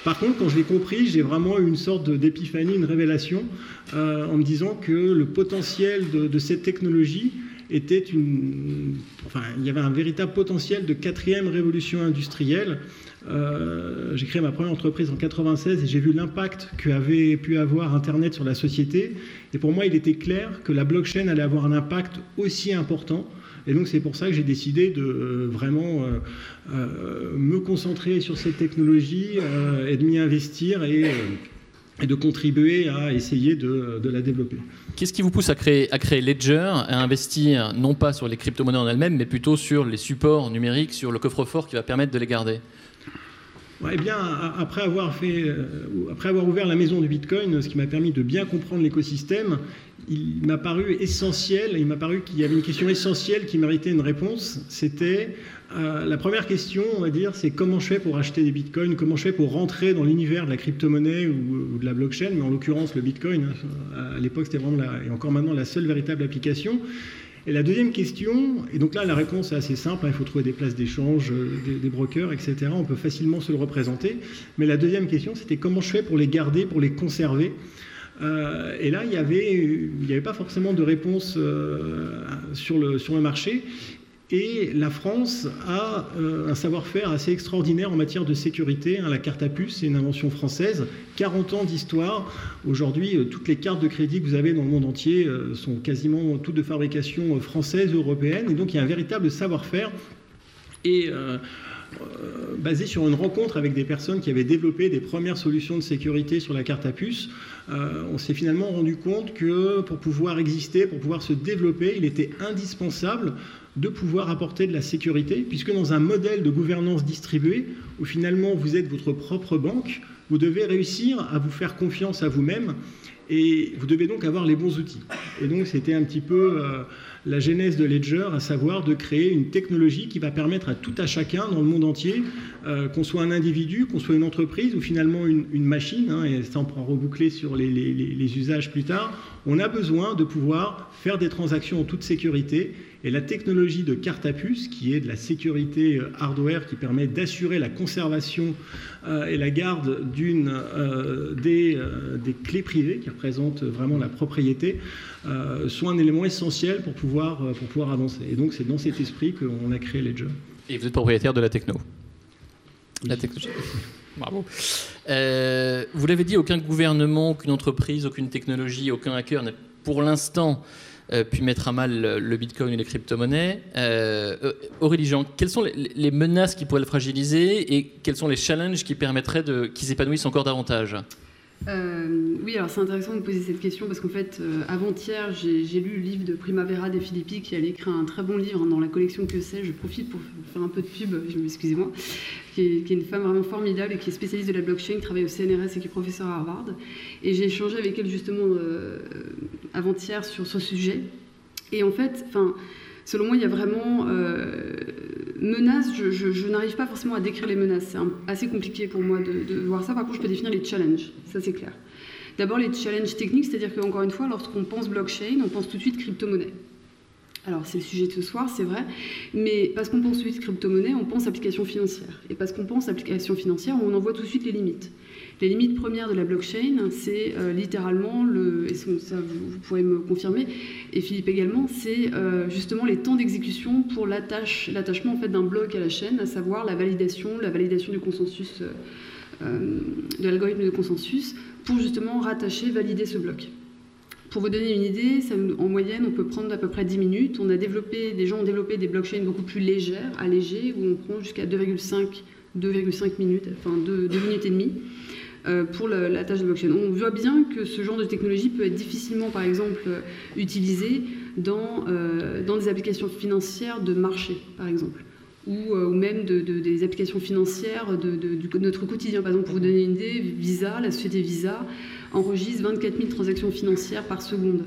Par contre, quand je l'ai compris, j'ai vraiment eu une sorte d'épiphanie, une révélation, en me disant que le potentiel de cette technologie était une, enfin, il y avait un véritable potentiel de quatrième révolution industrielle. Euh, j'ai créé ma première entreprise en 96 et j'ai vu l'impact qu'avait pu avoir Internet sur la société. Et pour moi, il était clair que la blockchain allait avoir un impact aussi important. Et donc c'est pour ça que j'ai décidé de euh, vraiment euh, me concentrer sur cette technologie et de m'y investir et et de contribuer à essayer de, la développer. Qu'est-ce qui vous pousse à créer, à créer Ledger, à investir non pas sur les crypto-monnaies en elles-mêmes, mais plutôt sur les supports numériques, sur le coffre-fort qui va permettre de les garder? Eh bien, après avoir, fait, euh, après avoir ouvert la maison du Bitcoin, ce qui m'a permis de bien comprendre l'écosystème, il m'a paru essentiel, il m'a paru qu'il y avait une question essentielle qui méritait une réponse. C'était euh, la première question, on va dire, c'est comment je fais pour acheter des bitcoins, comment je fais pour rentrer dans l'univers de la crypto-monnaie ou, de la blockchain, mais en l'occurrence le bitcoin, hein, à l'époque c'était vraiment, et encore maintenant, la seule véritable application. Et la deuxième question, et donc là la réponse est assez simple, hein, il faut trouver des places d'échange, euh, des, brokers, etc. On peut facilement se le représenter. Mais la deuxième question, c'était comment je fais pour les garder, pour les conserver? Euh, et là, il n'y avait, pas forcément de réponse sur, le, sur le marché. Et la France a euh, un savoir-faire assez extraordinaire en matière de sécurité. Hein, la carte à puce, c'est une invention française. 40 ans d'histoire. Aujourd'hui, euh, toutes les cartes de crédit que vous avez dans le monde entier euh, sont quasiment toutes de fabrication française, européenne. Et donc, il y a un véritable savoir-faire. Et basé sur une rencontre avec des personnes qui avaient développé des premières solutions de sécurité sur la carte à puce, on s'est finalement rendu compte que pour pouvoir exister, pour pouvoir se développer, il était indispensable de pouvoir apporter de la sécurité, puisque dans un modèle de gouvernance distribuée, où finalement vous êtes votre propre banque, vous devez réussir à vous faire confiance à vous-même et vous devez donc avoir les bons outils. Et donc c'était un petit peu euh, la genèse de Ledger, à savoir de créer une technologie qui va permettre à tout à chacun dans le monde entier, euh, qu'on soit un individu, qu'on soit une entreprise ou finalement une, machine, hein, et ça on pourra reboucler sur les, les usages plus tard, on a besoin de pouvoir faire des transactions en toute sécurité et la technologie de carte à puce, qui est de la sécurité euh, hardware qui permet d'assurer la conservation euh, et la garde d'une euh, des, des, clés privées qui représentent vraiment la propriété, sont un élément essentiel pour pouvoir, pour pouvoir avancer. Et donc c'est dans cet esprit qu'on a créé Ledger. Et vous êtes propriétaire de la techno La technologie. Bravo. vous l'avez dit, aucun gouvernement, aucune entreprise, aucune technologie, aucun hacker n'est pour l'instant puis mettre à mal le Bitcoin et les crypto-monnaies. Euh, euh, Aurélie Jean, quelles sont les, menaces qui pourraient le fragiliser et quels sont les challenges qui permettraient qu'ils s'épanouissent encore davantage? Oui, alors c'est intéressant de poser cette question parce qu'en fait, avant-hier, j'ai lu le livre de Primavera De Filippi qui a écrit un très bon livre dans la collection Que sais. Je profite pour faire un peu de pub, excusez-moi, qui est, une femme vraiment formidable et qui est spécialiste de la blockchain, qui travaille au CNRS et qui est professeur à Harvard. Et j'ai échangé avec elle justement avant-hier sur ce sujet. Et en fait, enfin, selon moi, il y a vraiment euh, menaces. Je, n'arrive pas forcément à décrire les menaces. C'est assez compliqué pour moi de, voir ça. Par contre, je peux définir les challenges. Ça, c'est clair. D'abord, les challenges techniques, c'est-à-dire qu'encore une fois, lorsqu'on pense blockchain, on pense tout de suite crypto-monnaie. Alors, c'est le sujet de ce soir, c'est vrai, mais parce qu'on pense tout de suite crypto-monnaie, on pense application financière. Et parce qu'on pense application financière, on en voit tout de suite les limites. Les limites premières de la blockchain, c'est euh, littéralement, le, et ça vous, pourrez me confirmer, et Philippe également, c'est euh, justement les temps d'exécution pour l'attachement en fait, d'un bloc à la chaîne, à savoir la validation, la validation du consensus, euh, de l'algorithme de consensus, pour justement rattacher, valider ce bloc. Pour vous donner une idée, en moyenne, on peut prendre à peu près 10 minutes. On a développé, des gens ont développé des blockchains beaucoup plus légères, allégées, où on prend jusqu'à 2,5 2,5 minutes, enfin 2, minutes et demie. Pour la tâche de blockchain. On voit bien que ce genre de technologie peut être difficilement, par exemple, utilisé dans, dans des applications financières de marché, par exemple ou, ou, même de, des applications financières de, de, notre quotidien. Par exemple, pour vous donner une idée, Visa, la société Visa, enregistre 24 000 transactions financières par seconde.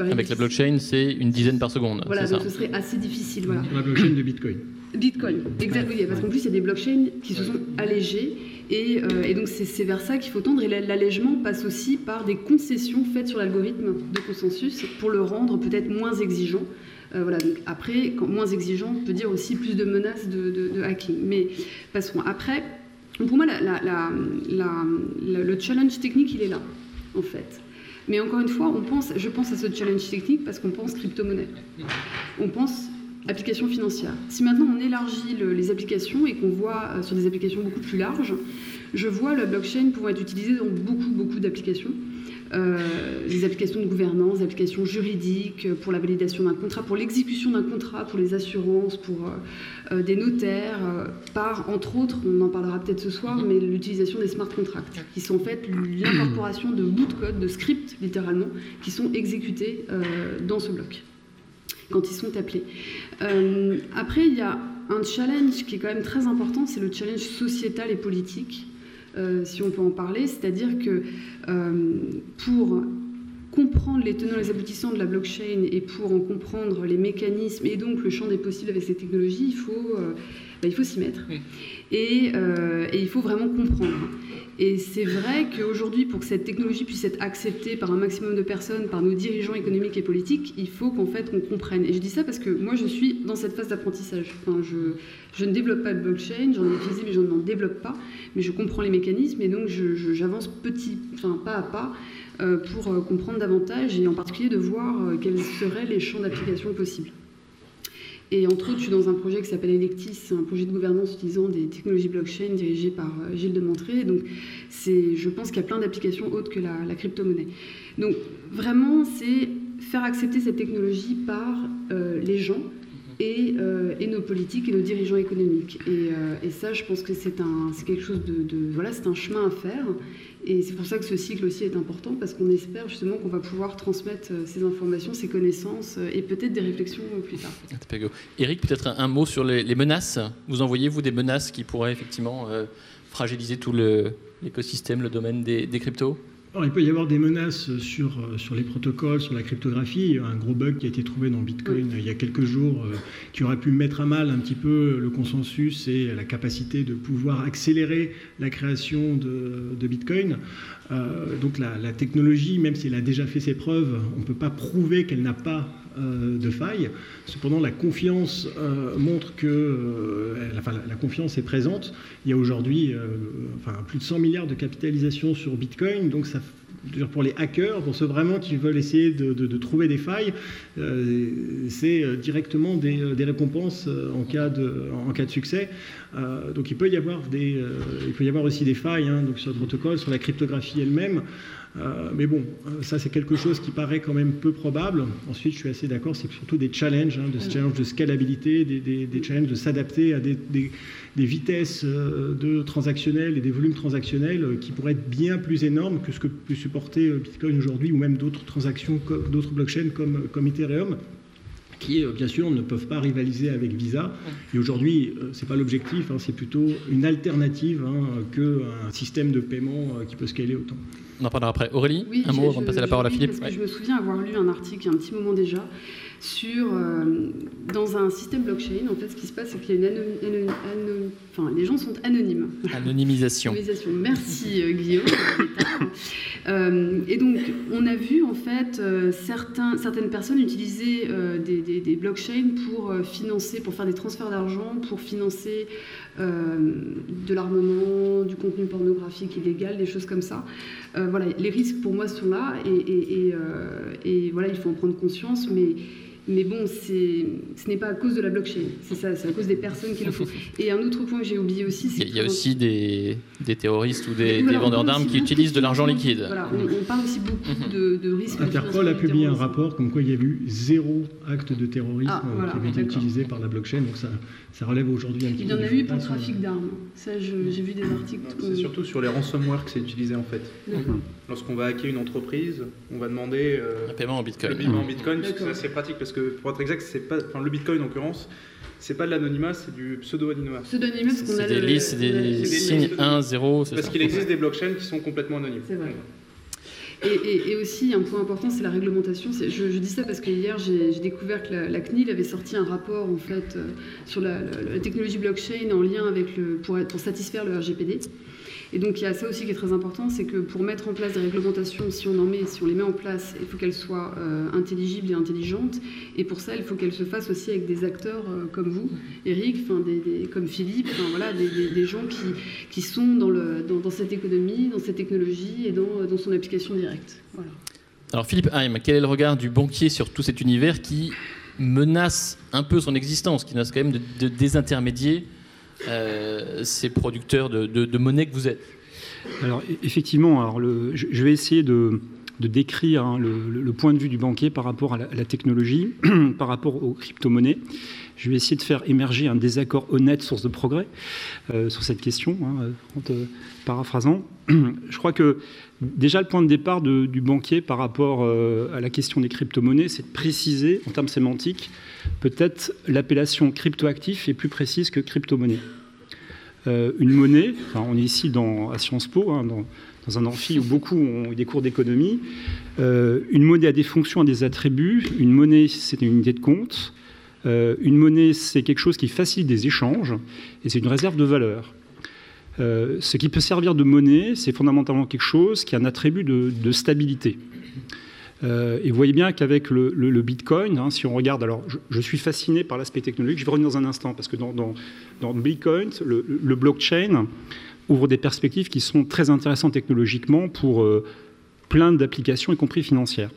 Avec la blockchain, c'est une dizaine par seconde. Voilà, donc ce serait assez difficile. Voilà. La blockchain de Bitcoin. Bitcoin, exactement. parce qu'en plus, il y a des blockchains qui se sont allégées. Et, euh, et donc, c'est vers ça qu'il faut tendre. Et l'allègement passe aussi par des concessions faites sur l'algorithme de consensus pour le rendre peut-être moins exigeant. Euh, voilà, donc après, moins exigeant, on peut dire aussi plus de menaces de, hacking. Mais passons. Après, pour moi, le challenge technique, il est là, en fait. Mais encore une fois, on pense, je pense à ce challenge technique parce qu'on pense crypto-monnaie. On pense applications financières. Si maintenant on élargit les applications et qu'on voit euh, sur des applications beaucoup plus larges, je vois la blockchain pouvant être utilisée dans beaucoup, beaucoup d'applications. Euh, les applications de gouvernance, les applications juridiques, pour la validation d'un contrat, pour l'exécution d'un contrat, pour les assurances, pour euh, des notaires, par, entre autres, on en parlera peut-être ce soir, mais l'utilisation des smart contracts, qui sont en fait l'incorporation de bouts de code, de scripts littéralement, qui sont exécutés dans ce bloc quand ils sont appelés. Euh, après, il y a un challenge qui est quand même très important, c'est le challenge sociétal et politique, euh, si on peut en parler. C'est-à-dire que euh, pour comprendre les tenants et les aboutissants de la blockchain et pour en comprendre les mécanismes et donc le champ des possibles avec ces technologies, il faut, bah, il faut s'y mettre. Et, et, il faut vraiment comprendre. Et c'est vrai qu'aujourd'hui, pour que cette technologie puisse être acceptée par un maximum de personnes, par nos dirigeants économiques et politiques, il faut qu'en fait on comprenne. Et je dis ça parce que moi je suis dans cette phase d'apprentissage. Enfin, je, je, ne développe pas de blockchain, j'en ai utilisé mais je n'en développe pas. Mais je comprends les mécanismes et donc j'avance petit, enfin pas à pas euh, pour euh, comprendre davantage et en particulier de voir euh, quels seraient les champs d'application possibles. Et entre autres, je suis dans un projet qui s'appelle Electis, un projet de gouvernance utilisant des technologies blockchain dirigé par euh, Gilles de Montré. Donc, je pense qu'il y a plein d'applications autres que la, crypto-monnaie. Donc, vraiment, c'est faire accepter cette technologie par euh, les gens et, euh, et, nos politiques et nos dirigeants économiques. Et, ça, je pense que c'est quelque chose de, voilà, c'est un chemin à faire. Et c'est pour ça que ce cycle aussi est important, parce qu'on espère justement qu'on va pouvoir transmettre euh, ces informations, ces connaissances euh, et peut-être des réflexions plus tard. Eric, peut-être un, mot sur les, menaces. Vous en voyez, vous, des menaces qui pourraient effectivement euh, fragiliser tout l'écosystème, le, domaine des cryptos? Il peut y avoir des menaces sur, euh, sur les protocoles, sur la cryptographie. Il y a un gros bug qui a été trouvé dans Bitcoin il y a quelques jours euh, qui aurait pu mettre à mal un petit peu le consensus et la capacité de pouvoir accélérer la création de, Bitcoin. Euh, donc la, la, technologie, même si elle a déjà fait ses preuves, on ne peut pas prouver qu'elle n'a pas euh, de failles. Cependant, la confiance euh, montre que euh, la, confiance est présente. Il y a aujourd'hui plus de 100 milliards de capitalisation sur Bitcoin, donc pour les hackers, pour ceux vraiment qui veulent essayer de, trouver des failles, c'est directement des, récompenses en cas de, succès. donc il peut y avoir aussi des failles hein, sur le protocole, sur la cryptographie elle-même. Euh, mais bon, euh, ça c'est quelque chose qui paraît quand même peu probable. Ensuite, je suis assez d'accord, c'est surtout des challenges, hein, des challenges de scalabilité, des, challenges de s'adapter à des, vitesses euh, de transactionnels et des volumes transactionnels qui pourraient être bien plus énormes que ce que peut supporter Bitcoin aujourd'hui ou même d'autres transactions, d'autres blockchains comme, comme Ethereum qui, bien sûr, ne peuvent pas rivaliser avec Visa. Et aujourd'hui, ce n'est pas l'objectif, hein, c'est plutôt une alternative hein, qu'un système de paiement qui peut scaler autant. On en parlera après. Aurélie, un mot avant de passer la parole à Philippe. Parce que Je me souviens avoir lu un article il y a un petit moment déjà sur euh, dans un système blockchain. En fait, ce qui se passe, c'est qu'il y a une enfin, les gens sont anonymes. Anonymisation. Merci euh, Guillaume. Euh, et donc, on a vu en fait certains, certaines personnes utiliser des, des, blockchains pour financer, pour faire des transferts d'argent, pour financer de l'armement, du contenu pornographique illégal, des choses comme ça. voilà, les risques pour moi sont là et, et, et voilà, il faut en prendre conscience, mais Mais bon, ce n'est pas à cause de la blockchain, c'est ça, c'est à cause des personnes qui le font. Et un autre point que j'ai oublié aussi, c'est Il y a aussi des, des terroristes ou des, vendeurs d'armes qui utilisent de l'argent liquide. Voilà, on, parle aussi beaucoup de, de risques. Interpol a publié un rapport comme quoi il y a eu zéro acte de terrorisme ah, qui avait été utilisé par la blockchain, donc ça, ça relève aujourd'hui un petit peu. Il y en a eu pour le trafic d'armes. Ça, j'ai vu des articles. C'est surtout sur les ransomware que c'est utilisé en fait. Lorsqu'on va hacker une entreprise, on va demander euh, un paiement en bitcoin. Le paiement en bitcoin, c'est pratique parce que pour être exact, c'est pas, enfin, le bitcoin en l'occurrence, c'est pas de l'anonymat, c'est du pseudo-anonymat. Pseudo-anonymat, c'est des listes, c'est des, signes 1, 0. Parce qu'il existe des blockchains qui sont complètement anonymes. C'est vrai. Et, aussi, un point important, c'est la réglementation. Je, dis ça parce que hier, j'ai découvert que la, CNIL avait sorti un rapport en fait, euh, sur la, technologie blockchain en lien avec le, pour, pour satisfaire le RGPD. Et donc il y a ça aussi qui est très important, c'est que pour mettre en place des réglementations, si on en met, si on les met en place, il faut qu'elles soient euh, intelligibles et intelligentes. Et pour ça, il faut qu'elles se fassent aussi avec des acteurs euh, comme vous, Eric, comme Philippe, voilà, des, gens qui, qui sont dans, le, dans, cette économie, dans cette technologie et dans, dans son application directe. Alors Philippe Haim, quel est le regard du banquier sur tout cet univers qui menace un peu son existence, qui menace quand même de, de désintermédier euh, ces producteurs de, monnaie que vous êtes Alors e-, effectivement, alors je vais essayer de, décrire hein, le, point de vue du banquier par rapport à la, technologie, par rapport aux crypto-monnaies. Je vais essayer de faire émerger un désaccord honnête, source de progrès, euh, sur cette question, hein, en paraphrasant. Je crois que déjà le point de départ du banquier par rapport euh, à la question des crypto-monnaies, c'est de préciser, en termes sémantiques, peut-être l'appellation cryptoactif est plus précise que crypto-monnaie. Euh, une monnaie, on est ici dans, à Sciences Po, hein, dans, un amphi où beaucoup ont des cours d'économie, euh, une monnaie a des fonctions, a des attributs, une monnaie c'est une unité de compte, euh, une monnaie c'est quelque chose qui facilite des échanges et c'est une réserve de valeur. ce qui peut servir de monnaie, c'est fondamentalement quelque chose qui a un attribut de stabilité. Euh, et vous voyez bien qu'avec le, Bitcoin, hein, si on regarde, alors je, suis fasciné par l'aspect technologique, je vais revenir dans un instant, parce que dans, Bitcoin, le, blockchain ouvre des perspectives qui sont très intéressantes technologiquement pour euh, plein d'applications, y compris financières.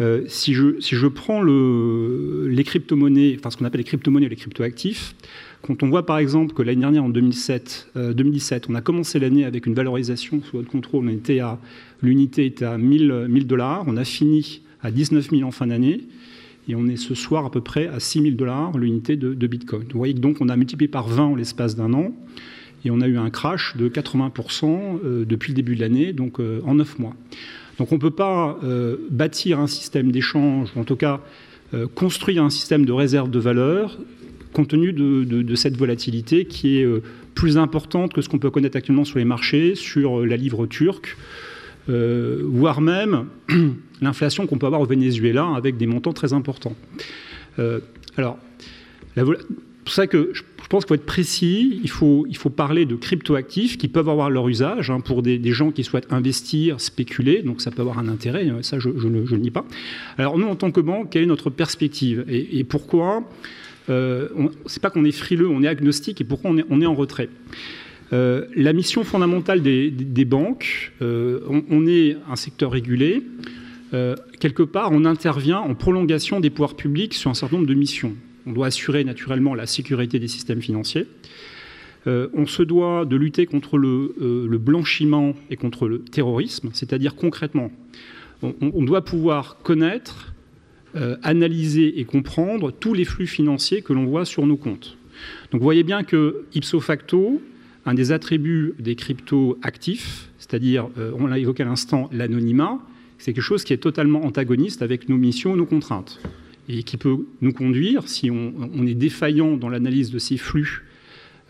Euh, si, je, si, je, prends le, les crypto-monnaies, enfin ce qu'on appelle les crypto-monnaies, les crypto-actifs, quand on voit par exemple que l'année dernière, en 2007, 2017, on a commencé l'année avec une valorisation sous votre contrôle, on était à L'unité était à 1000 dollars. On a fini à 19 000 en fin d'année. Et on est ce soir à peu près à 6 000 dollars l'unité de, Bitcoin. Vous voyez que donc on a multiplié par 20 en l'espace d'un an. Et on a eu un crash de 80% euh, depuis le début de l'année, donc euh, en 9 mois. Donc on ne peut pas euh, bâtir un système d'échange, ou en tout cas construire un système de réserve de valeur, compte tenu de, cette volatilité qui est plus importante que ce qu'on peut connaître actuellement sur les marchés, sur la livre turque, euh, voire même l'inflation qu'on peut avoir au Venezuela avec des montants très importants. Euh, alors, c'est pour ça que je pense qu'il faut être précis, il faut, il faut parler de cryptoactifs qui peuvent avoir leur usage hein, pour des, gens qui souhaitent investir, spéculer, donc ça peut avoir un intérêt, hein, ça je, ne le nie pas. Alors nous, en tant que banque, quelle est notre perspective? Et, pourquoi? Euh, C'est pas qu'on est frileux, on est agnostique et pourquoi on est, en retrait euh, la mission fondamentale des, banques, euh, on, est un secteur régulé. Euh, quelque part, on intervient en prolongation des pouvoirs publics sur un certain nombre de missions. On doit assurer naturellement la sécurité des systèmes financiers. on se doit de lutter contre le, blanchiment et contre le terrorisme, c'est-à-dire concrètement, on, doit pouvoir connaître, analyser et comprendre tous les flux financiers que l'on voit sur nos comptes. Donc vous voyez bien que, ipso facto, un des attributs des cryptos actifs, c'est-à-dire, euh, on l'a évoqué à l'instant, l'anonymat, c'est quelque chose qui est totalement antagoniste avec nos missions, nos contraintes, et qui peut nous conduire, si on, est défaillant dans l'analyse de ces flux,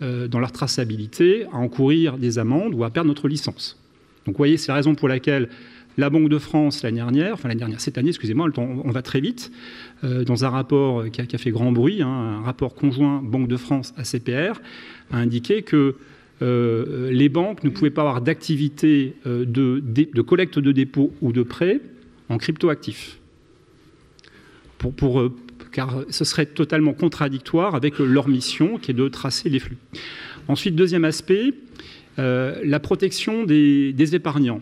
euh, dans leur traçabilité, à encourir des amendes ou à perdre notre licence. Donc vous voyez, c'est la raison pour laquelle la Banque de France, l'année dernière, enfin l'année dernière, cette année, excusez-moi, on va très vite, euh, dans un rapport qui a, fait grand bruit, hein, un rapport conjoint Banque de France-ACPR, a indiqué que euh, les banques ne pouvaient pas avoir d'activité euh, de, collecte de dépôt ou de prêt en cryptoactifs. Pour, euh, car ce serait totalement contradictoire avec leur mission qui est de tracer les flux. Ensuite, deuxième aspect, la protection des, épargnants.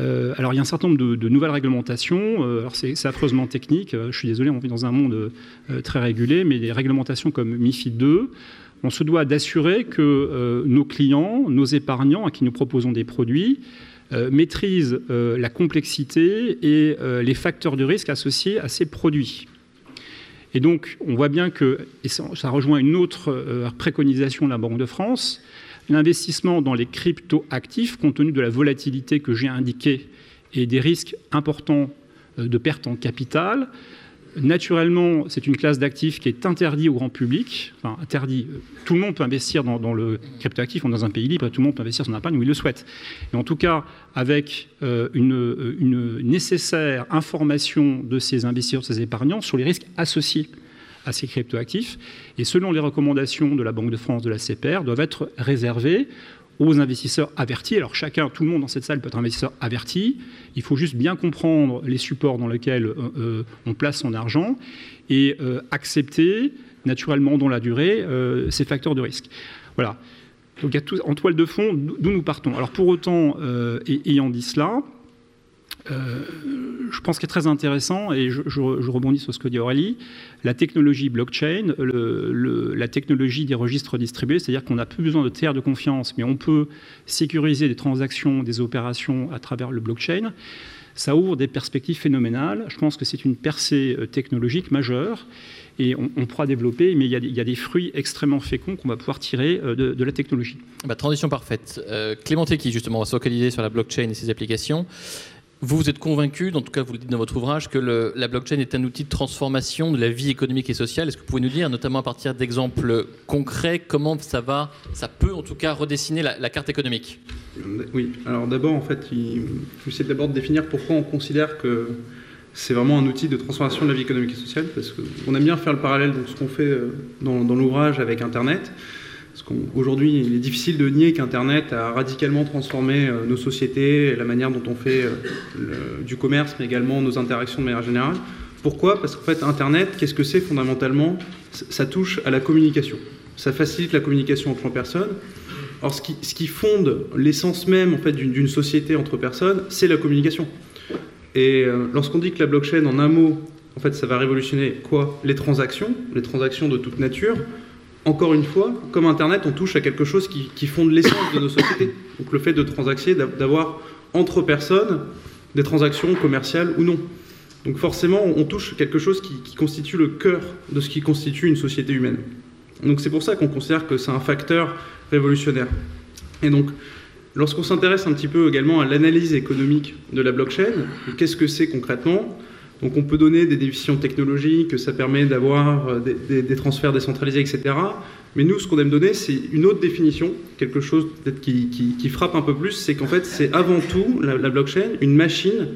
Euh, alors il y a un certain nombre de, nouvelles réglementations. Euh, c'est affreusement technique. je suis désolé, on vit dans un monde très régulé, mais des réglementations comme MIFID 2, on se doit d'assurer que nos clients, nos épargnants à qui nous proposons des produits, maîtrisent la complexité et les facteurs de risque associés à ces produits. Et donc, on voit bien que, et ça, rejoint une autre préconisation de la Banque de France, l'investissement dans les crypto-actifs, compte tenu de la volatilité que j'ai indiquée et des risques importants euh, de perte en capital, Naturellement, c'est une classe d'actifs qui est interdite au grand public. Enfin, interdit. Euh, tout le monde peut investir dans, le crypto-actif. On est dans un pays libre tout le monde peut investir son épargne où il le souhaite. Et en tout cas, avec euh, une, une, nécessaire information de ces investisseurs, de ces épargnants sur les risques associés à ces cryptoactifs et selon les recommandations de la Banque de France, de la CPR, doivent être réservés aux investisseurs avertis. Alors chacun, tout le monde dans cette salle peut être investisseur averti. Il faut juste bien comprendre les supports dans lesquels euh, euh, on place son argent et euh, accepter naturellement dans la durée ces facteurs de risque. Voilà. Donc en toile de fond d'où nous partons. Alors pour autant, ayant dit cela, je pense qu'il est très intéressant, et je, rebondis sur ce que dit Aurélie, la technologie blockchain, la technologie des registres distribués, c'est-à-dire qu'on n'a plus besoin de tiers de confiance, mais on peut sécuriser des transactions, des opérations à travers le blockchain. Ça ouvre des perspectives phénoménales. Je pense que c'est une percée euh, technologique majeure et on, pourra développer, mais il y, a, des fruits extrêmement féconds qu'on va pouvoir tirer euh, de, la technologie. Bah, transition parfaite. Euh, Clémenté, qui justement va se focaliser sur la blockchain et ses applications, vous, vous êtes convaincu, en tout cas vous le dites dans votre ouvrage, que la blockchain est un outil de transformation de la vie économique et sociale. Est-ce que vous pouvez nous dire, notamment à partir d'exemples concrets, comment ça va, ça peut en tout cas redessiner la, carte économique? Oui, alors d'abord, en fait, il faut essayer d'abord de définir pourquoi on considère que c'est vraiment un outil de transformation de la vie économique et sociale, parce qu'on aime bien faire le parallèle de ce qu'on fait euh, dans, dans l'ouvrage avec Internet. Aujourd'hui, il est difficile de nier qu'Internet a radicalement transformé euh, nos sociétés, la manière dont on fait euh, du commerce, mais également nos interactions de manière générale. Pourquoi? Parce qu'en fait, Internet, qu'est-ce que c'est fondamentalement? Ça touche à la communication. Ça facilite la communication entre personnes. Alors, ce qui, fonde l'essence même en fait, d'une société entre personnes, c'est la communication. Et euh, lorsqu'on dit que la blockchain, en un mot, en fait, ça va révolutionner quoi? Les transactions, les transactions de toute nature encore une fois, comme Internet, on touche à quelque chose qui, fonde l'essence de nos sociétés. Donc le fait de transacter, d'avoir entre personnes des transactions commerciales ou non. Donc forcément, on touche quelque chose qui, constitue le cœur de ce qui constitue une société humaine. Donc c'est pour ça qu'on considère que c'est un facteur révolutionnaire. Et donc, lorsqu'on s'intéresse un petit peu également à l'analyse économique de la blockchain, qu'est-ce que c'est concrètement? Donc on peut donner des définitions technologiques, ça permet d'avoir euh, des, transferts décentralisés, etc. Mais nous, ce qu'on aime donner, c'est une autre définition, quelque chose qui, frappe un peu plus, c'est qu'en fait, c'est avant tout, la, blockchain, une machine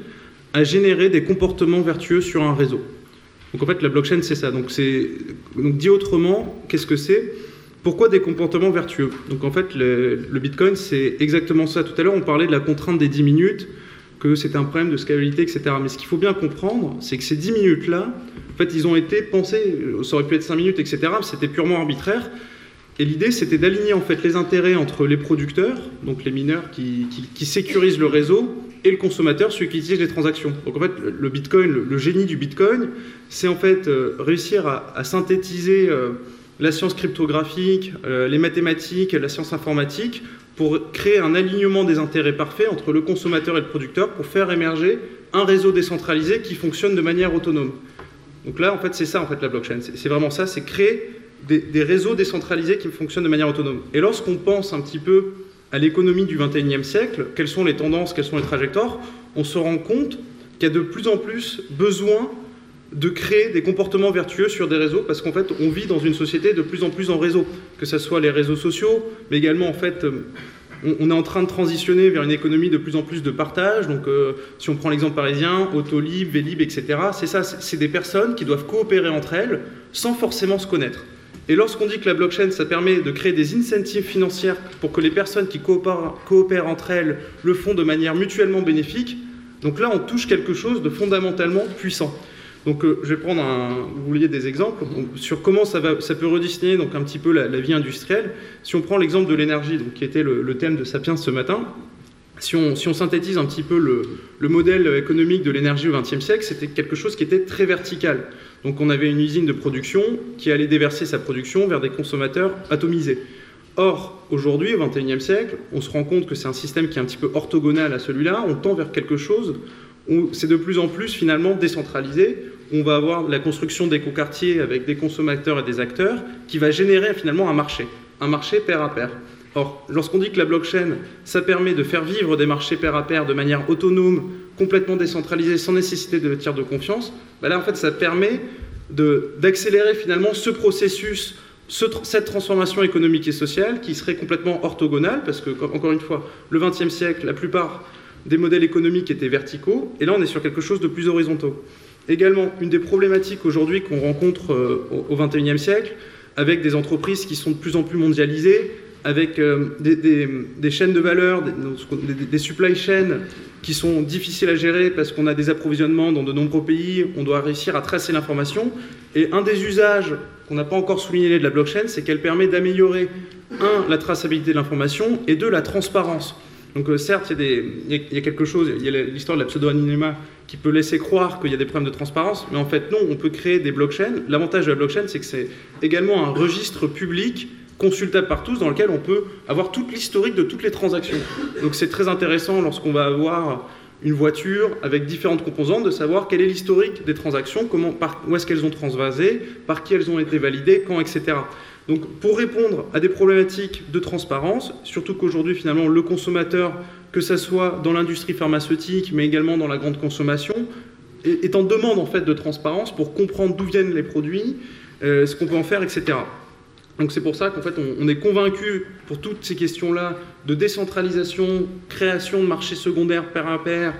à générer des comportements vertueux sur un réseau. Donc en fait, la blockchain, c'est ça. Donc, donc dit autrement, qu'est-ce que c'est? Pourquoi des comportements vertueux? Donc en fait, le, le Bitcoin, c'est exactement ça. Tout à l'heure, on parlait de la contrainte des 10 minutes que c'est un problème de scalabilité, etc. Mais ce qu'il faut bien comprendre, c'est que ces 10 minutes-là, en fait, ils ont été pensés, ça aurait pu être 5 minutes, etc., c'était purement arbitraire. Et l'idée, c'était d'aligner en fait les intérêts entre les producteurs, donc les mineurs qui, sécurisent le réseau, et le consommateur, celui qui utilise les transactions. Donc en fait, le Bitcoin, le, génie du Bitcoin, c'est en fait euh, réussir à, synthétiser euh, la science cryptographique, euh, les mathématiques, la science informatique, pour créer un alignement des intérêts parfaits entre le consommateur et le producteur pour faire émerger un réseau décentralisé qui fonctionne de manière autonome. Donc là, en fait, c'est ça, en fait, la blockchain. C'est vraiment ça, c'est créer des, réseaux décentralisés qui fonctionnent de manière autonome. Et lorsqu'on pense un petit peu à l'économie du 21e siècle, quelles sont les tendances, quelles sont les trajectoires, on se rend compte qu'il y a de plus en plus besoin de créer des comportements vertueux sur des réseaux parce qu'en fait on vit dans une société de plus en plus en réseau, que ce soit les réseaux sociaux, mais également en fait euh, on, est en train de transitionner vers une économie de plus en plus de partage. Donc euh, si on prend l'exemple parisien, Autolib, Vélib, etc., c'est ça, c'est des personnes qui doivent coopérer entre elles sans forcément se connaître. Et lorsqu'on dit que la blockchain, ça permet de créer des incentives financières pour que les personnes qui coopèrent, coopèrent entre elles le font de manière mutuellement bénéfique, donc là on touche quelque chose de fondamentalement puissant. Donc euh, je vais prendre un, vous vouliez des exemples sur comment ça, va, ça peut redessiner donc un petit peu la, vie industrielle. Si on prend l'exemple de l'énergie, qui était le, thème de Sapiens ce matin, si on, synthétise un petit peu le, modèle économique de l'énergie au XXe siècle, c'était quelque chose qui était très vertical. Donc on avait une usine de production qui allait déverser sa production vers des consommateurs atomisés. Or, aujourd'hui, au XXIe siècle, on se rend compte que c'est un système qui est un petit peu orthogonal à celui-là. On tend vers quelque chose où c'est de plus en plus finalement décentralisé. On va avoir la construction d'écoquartiers avec des consommateurs et des acteurs qui va générer finalement un marché, un marché pair à pair. Or, lorsqu'on dit que la blockchain, ça permet de faire vivre des marchés pair à pair de manière autonome, complètement décentralisée, sans nécessité de tiers de confiance, bah là, en fait, ça permet d'accélérer finalement ce processus, cette transformation économique et sociale qui serait complètement orthogonale, parce que, encore une fois, le XXe siècle, la plupart des modèles économiques étaient verticaux, et là, on est sur quelque chose de plus horizontaux. Également, une des problématiques aujourd'hui qu'on rencontre euh, au XXIe siècle, avec des entreprises qui sont de plus en plus mondialisées, avec euh, des, chaînes de valeur, des, supply chains qui sont difficiles à gérer parce qu'on a des approvisionnements dans de nombreux pays, on doit réussir à tracer l'information. Et un des usages qu'on n'a pas encore souligné de la blockchain, c'est qu'elle permet d'améliorer, un, la traçabilité de l'information, et deux, la transparence. Donc euh, certes, il y, a quelque chose, il y a l'histoire de la pseudo-anonymat qui peut laisser croire qu'il y a des problèmes de transparence, mais en fait non, on peut créer des blockchains. L'avantage de la blockchain, c'est que c'est également un registre public consultable par tous dans lequel on peut avoir toute l'historique de toutes les transactions. Donc c'est très intéressant lorsqu'on va avoir une voiture avec différentes composantes de savoir quel est l'historique des transactions, comment, par, où est-ce qu'elles ont transvasé, par qui elles ont été validées, quand, etc. Donc pour répondre à des problématiques de transparence, surtout qu'aujourd'hui finalement le consommateur, que ce soit dans l'industrie pharmaceutique mais également dans la grande consommation, est en demande en fait de transparence pour comprendre d'où viennent les produits, euh, ce qu'on peut en faire, etc. Donc c'est pour ça qu'en fait on, est convaincu pour toutes ces questions-là de décentralisation, création de marchés secondaires pair à pair,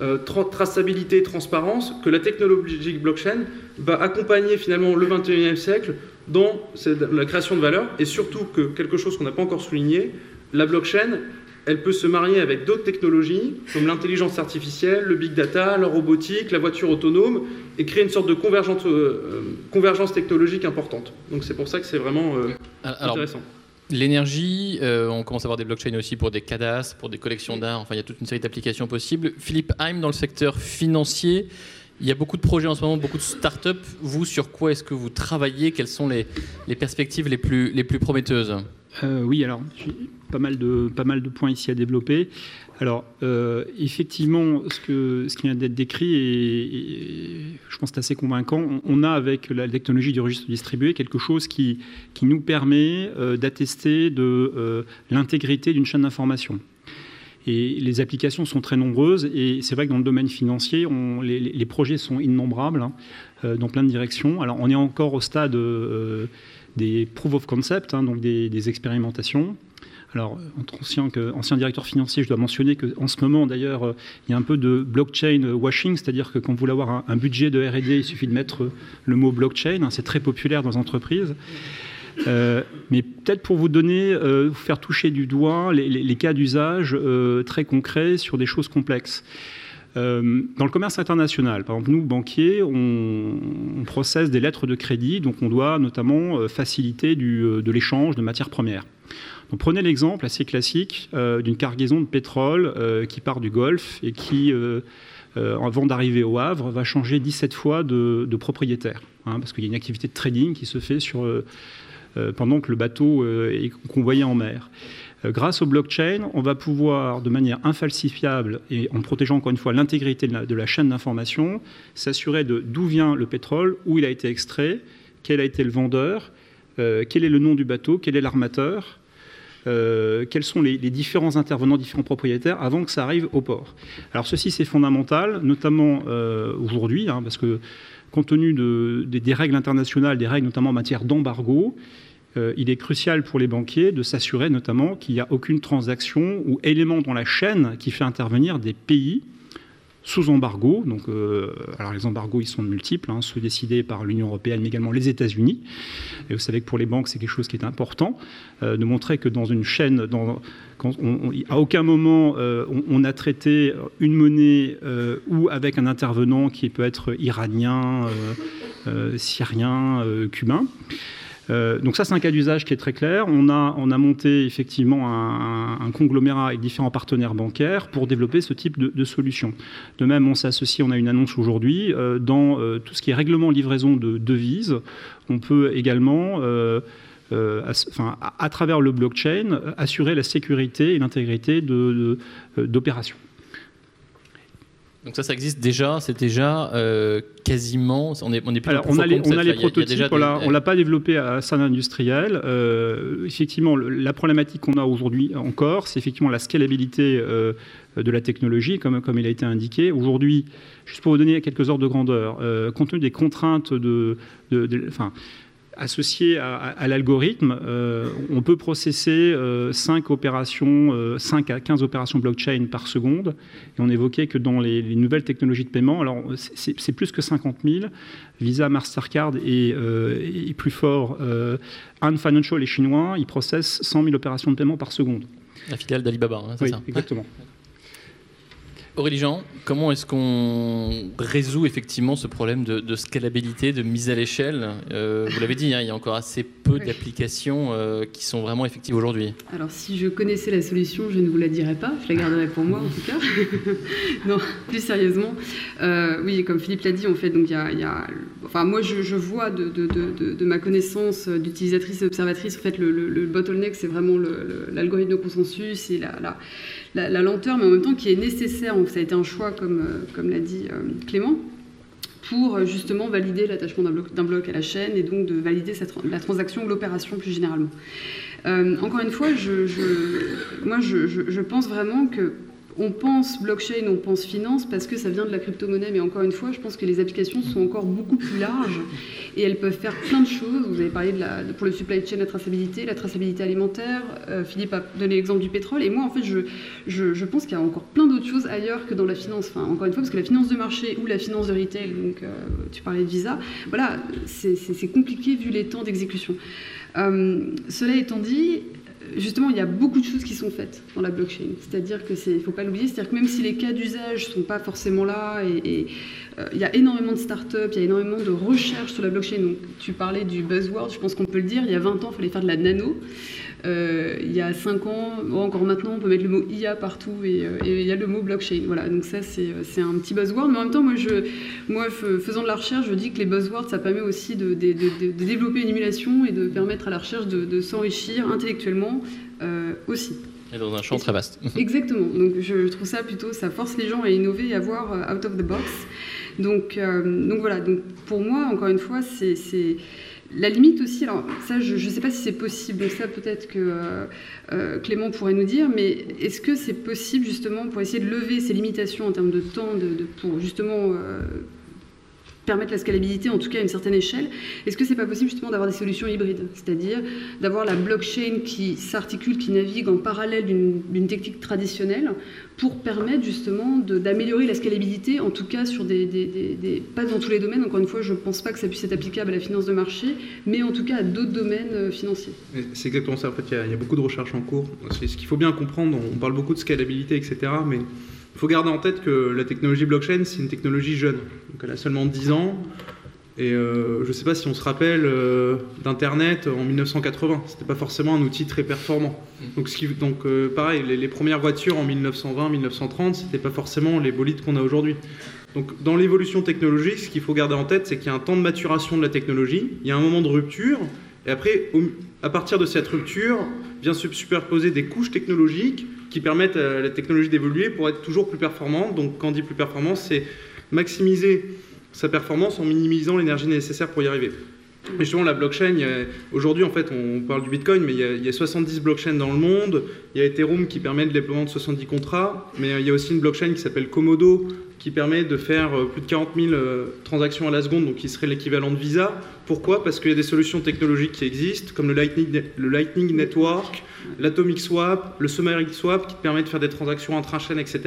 euh, traçabilité, transparence, que la technologie blockchain va accompagner finalement le 21e siècle dans la création de valeur et surtout que quelque chose qu'on n'a pas encore souligné, la blockchain elle peut se marier avec d'autres technologies, comme l'intelligence artificielle, le big data, la robotique, la voiture autonome, et créer une sorte de convergence, euh, convergence technologique importante. Donc c'est pour ça que c'est vraiment euh, intéressant. L'énergie, euh, on commence à avoir des blockchains aussi pour des cadastres, pour des collections d'art, enfin il y a toute une série d'applications possibles. Philippe Heim, dans le secteur financier, il y a beaucoup de projets en ce moment, beaucoup de start-up. Vous, sur quoi est-ce que vous travaillez? Quelles sont les, perspectives les plus, prometteuses? Euh, oui, alors, pas mal, de, pas mal de points ici à développer. Alors, euh, effectivement, ce, qui vient d'être décrit, et, je pense assez convaincant, on, a avec la technologie du registre distribué quelque chose qui, qui nous permet euh, d'attester de l'intégrité d'une chaîne d'information. Et les applications sont très nombreuses, et c'est vrai que dans le domaine financier, les, projets sont innombrables hein, dans plein de directions. Alors, on est encore au stade des proof of concept, hein, donc des, expérimentations. Alors, ancien directeur financier, je dois mentionner qu'en ce moment, d'ailleurs, euh, il y a un peu de blockchain washing, c'est-à-dire que quand vous voulez avoir un, budget de RD, il suffit de mettre le mot blockchain. Hein, c'est très populaire dans les entreprises. Euh, mais peut-être pour vous donner, euh, vous faire toucher du doigt les, cas d'usage très concrets sur des choses complexes. Euh, dans le commerce international, par exemple, nous, banquiers, on, processe des lettres de crédit, donc on doit notamment euh, faciliter euh, de l'échange de matières premières. Donc, prenez l'exemple assez classique d'une cargaison de pétrole qui part du Golfe et qui, avant d'arriver au Havre, va changer 17 fois de, propriétaire, hein, parce qu'il y a une activité de trading qui se fait sur, pendant que le bateau est convoyé en mer. Euh, grâce au blockchain, on va pouvoir, de manière infalsifiable et en protégeant encore une fois l'intégrité de, la chaîne d'information, s'assurer d'où vient le pétrole, où il a été extrait, quel a été le vendeur, euh, quel est le nom du bateau, quel est l'armateur, euh, quels sont les, différents intervenants, différents propriétaires avant que ça arrive au port. Alors ceci c'est fondamental, notamment aujourd'hui, hein, parce que compte tenu des, règles internationales, des règles notamment en matière d'embargo, euh, il est crucial pour les banquiers de s'assurer notamment qu'il n'y a aucune transaction ou élément dans la chaîne qui fait intervenir des pays sous embargo. Donc, euh, alors les embargos, ils sont multiples, hein, ceux décidés par l'Union européenne, mais également les États-Unis. Et vous savez que pour les banques, c'est quelque chose qui est important, euh, de montrer que dans une chaîne, à aucun moment on, a traité une monnaie ou avec un intervenant qui peut être iranien, syrien, cubain. Euh, donc ça, c'est un cas d'usage qui est très clair. On a, on a monté effectivement un, conglomérat avec différents partenaires bancaires pour développer ce type de, solution. De même, on s'associe, on a une annonce aujourd'hui, euh, dans euh, tout ce qui est règlement livraison de devises. On peut également... à, travers le blockchain, assurer la sécurité et l'intégrité d'opérations. Donc ça, ça existe déjà, c'est déjà euh, quasiment, on est, on est plus Alors, on a les, on a les prototypes, on l'a pas développé à salle industrielle. Euh, effectivement, la problématique qu'on a aujourd'hui encore, c'est effectivement la scalabilité euh, de la technologie, comme, comme il a été indiqué. Aujourd'hui, juste pour vous donner quelques ordres de grandeur, compte tenu des contraintes de, de, de enfin, associé à, l'algorithme, euh, on peut processer 5 euh, opérations, 5 euh, à 15 opérations blockchain par seconde. Et on évoquait que dans les, nouvelles technologies de paiement, alors c'est plus que 50 000. Visa, Mastercard et, plus fort, Ant Financial les Chinois, ils processent 100 000 opérations de paiement par seconde. La filiale d'Alibaba, hein, c'est oui, Exactement. Aurélie Jean, comment est-ce qu'on résout effectivement ce problème de, scalabilité, de mise à l'échelle euh, Vous l'avez dit, hein, il y a encore assez peu d'applications euh, qui sont vraiment effectives aujourd'hui. Alors si je connaissais la solution, je ne vous la dirais pas, je la garderais pour moi en tout cas. non, plus sérieusement, euh, oui, comme Philippe l'a dit, en fait, donc il y a, enfin moi je, vois de, ma connaissance d'utilisatrice et observatrice, en fait, le, bottleneck, c'est vraiment l'algorithme de consensus et la, la la, lenteur, mais en même temps qui est nécessaire. Donc ça a été un choix, comme, euh, comme l'a dit euh, Clément, pour euh, justement valider l'attachement d'un bloc, à la chaîne et donc de valider la transaction ou l'opération plus généralement. encore une fois, moi je, pense vraiment que on pense blockchain, on pense finance parce que ça vient de la crypto-monnaie, mais encore une fois, je pense que les applications sont encore beaucoup plus larges et elles peuvent faire plein de choses. Vous avez parlé pour le supply chain, la traçabilité, la traçabilité alimentaire. Euh, Philippe a donné l'exemple du pétrole. Et moi, en fait, je, je, pense qu'il y a encore plein d'autres choses ailleurs que dans la finance. Enfin, encore une fois, parce que la finance de marché ou la finance de retail, donc euh, tu parlais de Visa, voilà, c'est compliqué vu les temps d'exécution. Euh, cela étant dit, justement, il y a beaucoup de choses qui sont faites dans la blockchain. C'est-à-dire que c'est, faut pas l'oublier, c'est-à-dire que même si les cas d'usage sont pas forcément là, et, euh, il y a énormément de startups, il y a énormément de recherches sur la blockchain. Donc, tu parlais du buzzword, je pense qu'on peut le dire. Il y a 20 ans, il fallait faire de la nano. Euh, il y a 5 ans, encore maintenant, on peut mettre le mot IA partout euh, et, il y a le mot blockchain. Voilà, donc ça, c'est un petit buzzword. Mais en même temps, moi, je, moi, faisant de la recherche, je dis que les buzzwords, ça permet aussi de, développer une émulation et de permettre à la recherche de, s'enrichir intellectuellement euh, aussi. Et dans un champ très vaste. Exactement. Donc je trouve ça plutôt, ça force les gens à innover et à voir out of the box. Donc, donc voilà, donc pour moi, encore une fois, c'est la limite aussi, alors ça je ne sais pas si c'est possible, ça peut-être que euh, euh, Clément pourrait nous dire, mais est-ce que c'est possible justement pour essayer de lever ces limitations en termes de temps, de, pour justement euh, permettre la scalabilité, en tout cas à une certaine échelle. Est-ce que c'est pas possible justement d'avoir des solutions hybrides, c'est-à-dire d'avoir la blockchain qui s'articule, qui navigue en parallèle d'une technique traditionnelle pour permettre justement d'améliorer la scalabilité, en tout cas sur des, pas dans tous les domaines. Encore une fois, je ne pense pas que ça puisse être applicable à la finance de marché, mais en tout cas à d'autres domaines euh, financiers. C'est exactement ça. En fait, il y, y, a beaucoup de recherches en cours. Ce qu'il faut bien comprendre, on parle beaucoup de scalabilité, etc., mais il faut garder en tête que la technologie blockchain, c'est une technologie jeune. Donc elle a seulement 10 ans. Et euh, je ne sais pas si on se rappelle euh, d'Internet en 1980. Ce n'était pas forcément un outil très performant. Donc, euh, pareil, les, premières voitures en 1920-1930, ce n'était pas forcément les bolides qu'on a aujourd'hui. Donc dans l'évolution technologique, ce qu'il faut garder en tête, c'est qu'il y a un temps de maturation de la technologie, il y a un moment de rupture, et après, à partir de cette rupture, vient se superposer des couches technologiques qui permettent à la technologie d'évoluer pour être toujours plus performante. Donc quand on dit plus performance, c'est maximiser sa performance en minimisant l'énergie nécessaire pour y arriver. Mais justement, la blockchain, aujourd'hui, en fait, on parle du Bitcoin, mais il y, a, 70 blockchains dans le monde. Il y a Ethereum qui permet le déploiement de 70 contrats, mais il y a aussi une blockchain qui s'appelle Komodo qui permet de faire euh, plus de 40 000 euh, transactions à la seconde, donc qui serait l'équivalent de Visa. Pourquoi? Parce qu'il y a des solutions technologiques qui existent, comme le Lightning, le Lightning Network, l'Atomic Swap, le Summary Swap, qui permet de faire des transactions intra-chaînes, etc.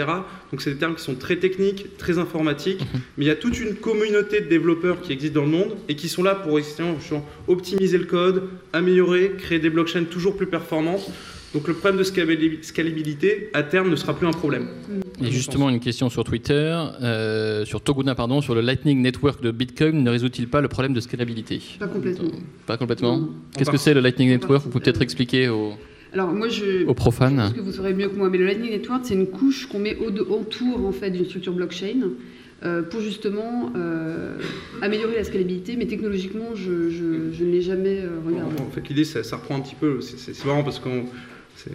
Donc c'est des termes qui sont très techniques, très informatiques, mhm. mais il y a toute une communauté de développeurs qui existent dans le monde et qui sont là pour optimiser le code, améliorer, créer des blockchains toujours plus performantes Donc le problème de scalabilité, à terme, ne sera plus un problème. Il y a justement une question sur Twitter, euh, sur Toguna, pardon, sur le Lightning Network de Bitcoin, ne résout-il pas le problème de scalabilité? Pas complètement. Pas complètement? Qu'est-ce que c'est le Lightning Network? Vous pouvez peut-être expliquer aux, Alors moi je, aux profanes. je pense que vous saurez mieux que moi, mais le Lightning Network c'est une couche qu'on met au autour en fait d'une structure blockchain euh, pour justement euh, améliorer la scalabilité, mais technologiquement je, je- je ne l'ai jamais euh, regardé. En fait, l'idée, ça, ça reprend un petit peu. C'est marrant parce que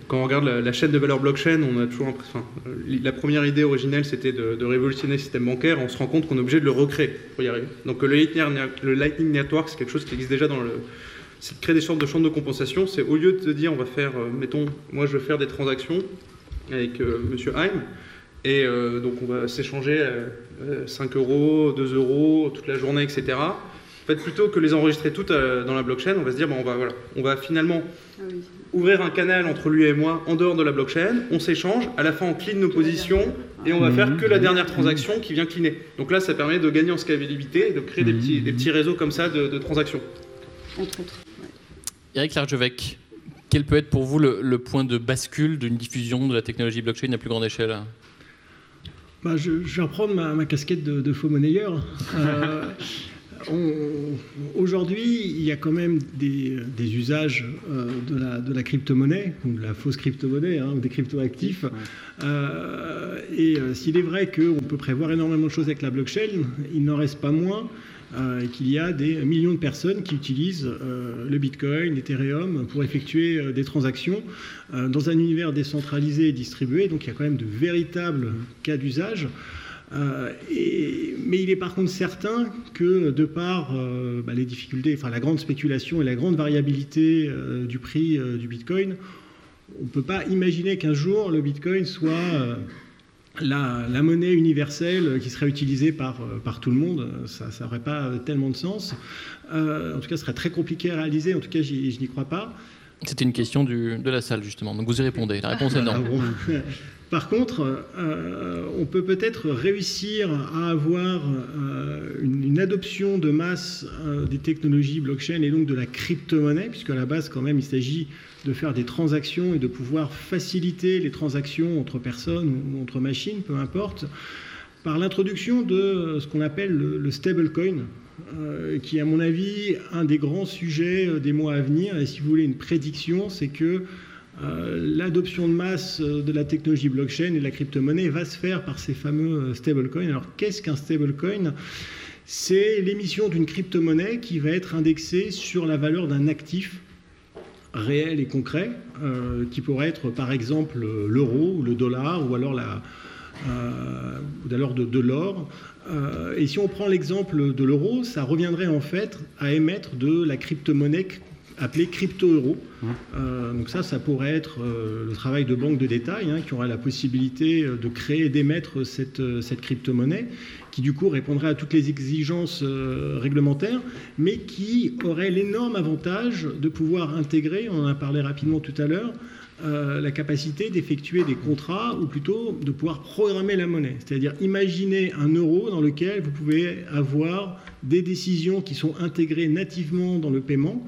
quand on regarde la, chaîne de valeur blockchain, on a toujours euh, la première idée originelle, c'était de, révolutionner le système bancaire. On se rend compte qu'on est obligé de le recréer pour y arriver. Donc, le Lightning, le Network, c'est quelque chose qui existe déjà dans le. C'est de créer des sortes de champs de compensation. C'est au lieu de se dire, on va faire, euh, mettons, moi je veux faire des transactions avec euh, Monsieur Heim. Et euh, donc on va s'échanger euh, euh, 5 euros, 2 euros toute la journée, etc. En fait, plutôt que les enregistrer toutes dans la blockchain, on va se dire, bon, on, va, voilà, on va finalement Ah. Ouvrir un canal entre lui et moi en dehors de la blockchain, on s'échange, à la fin on clean nos positions et on va faire que la dernière transaction qui vient cleaner. Donc là, ça permet de gagner en scalabilité et de créer des petits, des petits réseaux comme ça de, de transactions. Entre autres. ouais. Eric Largevec, quel peut être pour vous le, le point de bascule d'une diffusion de la technologie blockchain à plus grande échelle? Bah, je, je vais reprendre ma, ma casquette de, de faux monnayeur. Euh, on- Aujourd'hui, il y a quand même des, usages euh, de la, de crypto-monnaie, ou de la fausse crypto-monnaie, hein, ou des crypto-actifs. Euh, et euh, s'il est vrai qu'on peut prévoir énormément de choses avec la blockchain, il n'en reste pas moins qu'il y a des millions de personnes qui utilisent le Bitcoin, l'Ethereum pour effectuer des transactions dans un univers décentralisé et distribué. Donc il y a quand même de véritables cas d'usage. Euh, mais il est par contre certain que de par euh, bah, les difficultés, enfin la grande spéculation et la grande variabilité euh, du prix du Bitcoin, on ne peut pas imaginer qu'un jour le Bitcoin soit la, monnaie universelle qui serait utilisée par, par tout le monde. Ça n'aurait pas tellement de sens. En tout cas, ce serait très compliqué à réaliser. En tout cas, je n'y crois pas. C'était une question du- de la salle, justement. Donc vous y répondez. La réponse est non. Ah Par contre, euh, on peut peut-être réussir à avoir euh, une, une adoption de masse euh, des technologies blockchain et donc de la crypto-monnaie, puisque à la base, quand même, il s'agit de faire des transactions et de pouvoir faciliter les transactions entre personnes ou entre machines, peu importe, par l'introduction de ce qu'on appelle le, le stablecoin, qui est à mon avis un des grands sujets euh, des mois à venir. Et si vous voulez une prédiction, c'est que euh, l'adoption de masse euh, de la technologie blockchain et de la crypto-monnaie va se faire par ces fameux euh, stablecoins. Alors qu'est-ce qu'un stablecoin? C'est l'émission d'une crypto-monnaie qui va être indexée sur la valeur d'un actif réel et concret, euh, qui pourrait être par exemple euh, l'euro ou le dollar ou alors euh, de l'or. Euh, et si on prend l'exemple de l'euro, ça reviendrait en fait à émettre de la crypto-monnaie appelée crypto-euro. Euh, donc ça, ça pourrait être euh, le travail de banques de détail hein, qui aura la possibilité de créer et d'émettre cette, cette crypto-monnaie, qui du coup répondrait à toutes les exigences euh, réglementaires, mais qui aurait l'énorme avantage de pouvoir intégrer, on en a parlé rapidement tout à l'heure, euh, la capacité d'effectuer des contrats ou plutôt de pouvoir programmer la monnaie. C'est-à-dire imaginer un euro dans lequel vous pouvez avoir des décisions qui sont intégrées nativement dans le paiement.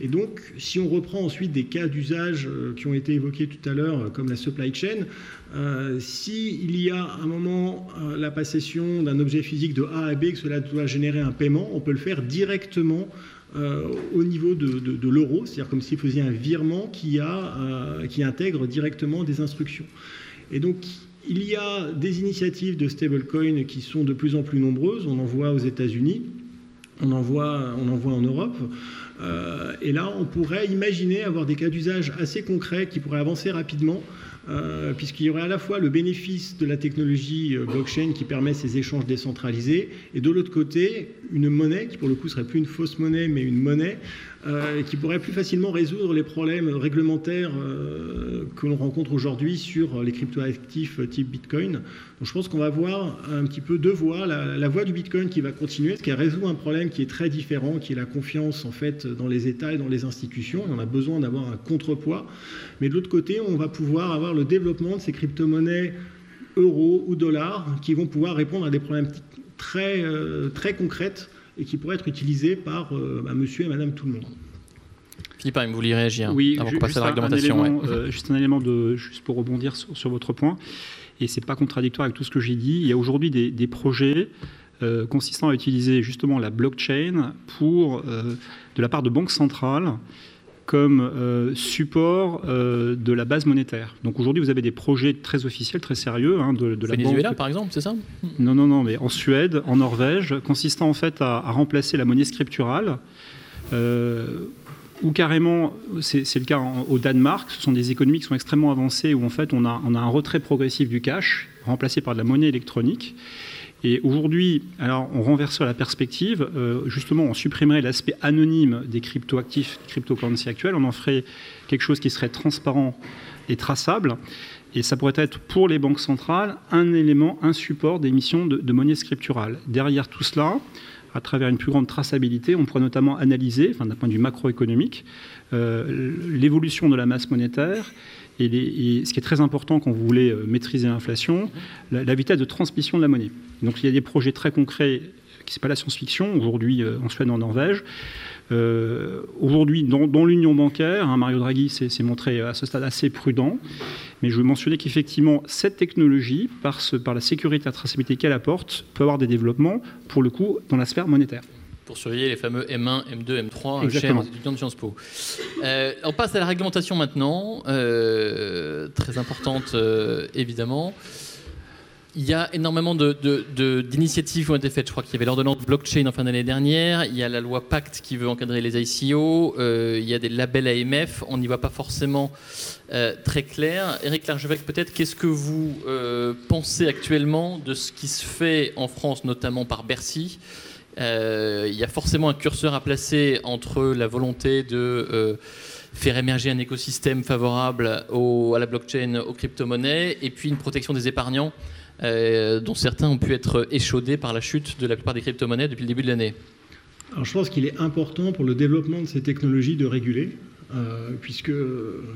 Et donc, si on reprend ensuite des cas d'usage euh, qui ont été évoqués tout à l'heure, euh, comme la supply chain, euh, s'il y a à un moment la passation d'un objet physique de A à B, que cela doit générer un paiement, on peut le faire directement euh, au niveau de, l'euro, c'est-à-dire comme s'il faisait un virement qui, a, euh, qui intègre directement des instructions. Et donc, il y a des initiatives de stablecoin qui sont de plus en plus nombreuses. On en voit aux États-Unis, on en voit, on en en Europe. Euh, et là, on pourrait imaginer avoir des cas d'usage assez concrets qui pourraient avancer rapidement, euh, puisqu'il y aurait à la fois le bénéfice de la technologie euh, blockchain qui permet ces échanges décentralisés, et de l'autre côté, une monnaie qui pour le coup serait plus une fausse monnaie, mais une monnaie euh, qui pourrait plus facilement résoudre les problèmes réglementaires euh, que l'on rencontre aujourd'hui sur les cryptoactifs type Bitcoin. Donc je pense qu'on va voir un petit peu deux voies. La, voie du Bitcoin qui va continuer, qui résout un problème qui est très différent, qui est la confiance en fait dans les États et dans les institutions. On a besoin d'avoir un contrepoids. Mais de l'autre côté, on va pouvoir avoir le développement de ces crypto-monnaies euros ou dollars qui vont pouvoir répondre à des problèmes très, euh, très concrètes et qui pourraient être utilisées par euh, bah, monsieur et madame tout le monde. Philippe, vous vouliez réagir Oui, avant qu'on passe juste, à la un réglementation. élément, ouais. euh, juste un élément de, juste pour rebondir sur, sur votre point, et c'est pas contradictoire avec tout ce que j'ai dit. Il y a aujourd'hui des, des projets euh, consistant à utiliser justement la blockchain pour, euh, de la part de banques centrales, comme euh, support euh, de la base monétaire. Donc aujourd'hui, vous avez des projets très officiels, très sérieux, hein, de, de la Venezuela, par exemple, c'est ça? Non, non, non, mais en Suède, en Norvège, consistant en fait à, à remplacer la monnaie scripturale. euh, ou carrément, c'est c'est le cas en- au Danemark, ce sont des économies qui sont extrêmement avancées où en fait on a, on a un retrait progressif du cash remplacé par de la monnaie électronique. Et aujourd'hui, alors on renverserait la perspective, euh, justement on supprimerait l'aspect anonyme des cryptoactifs, cryptocurrency actuels, on en ferait quelque chose qui serait transparent et traçable. Et ça pourrait être pour les banques centrales un élément, un support d'émission de, de monnaie scripturale. Derrière tout cela, à travers une plus grande traçabilité, on pourrait notamment analyser, d'un point de vue macroéconomique, euh, l'évolution de la masse monétaire et, ce qui est très important quand vous voulez euh, maîtriser l'inflation, la, vitesse de transmission de la monnaie. Donc il y a des projets très concrets qui c'est pas la science-fiction aujourd'hui euh, en Suède, en Norvège. Euh, aujourd'hui, dans, l'union bancaire, hein, Mario Draghi s'est montré à ce stade assez prudent, mais je veux mentionner qu'effectivement, cette technologie, par, par la sécurité et la traçabilité qu'elle apporte, peut avoir des développements, pour le coup, dans la sphère monétaire. Pour surveiller les fameux M1, M2, M3 Exactement. chez les étudiants de Sciences Po. Euh, on passe à la réglementation maintenant, euh, très importante euh, évidemment. Il y a énormément d'initiatives qui ont été faites. Je crois qu'il y avait l'ordonnance blockchain en fin d'année dernière. Il y a la loi Pacte qui veut encadrer les ICO. Euh, il y a des labels AMF. On n'y voit pas forcément euh, très clair. Eric Largevec, peut-être, qu'est-ce que vous euh, pensez actuellement de ce qui se fait en France, notamment par Bercy? Il y a forcément un curseur à placer entre la volonté de euh, faire émerger un écosystème favorable à la blockchain, aux crypto-monnaies, et puis une protection des épargnants, euh, dont certains ont pu être échaudés par la chute de la plupart des crypto-monnaies depuis le début de l'année. Alors je pense qu'il est important pour le développement de ces technologies de réguler, euh, puisque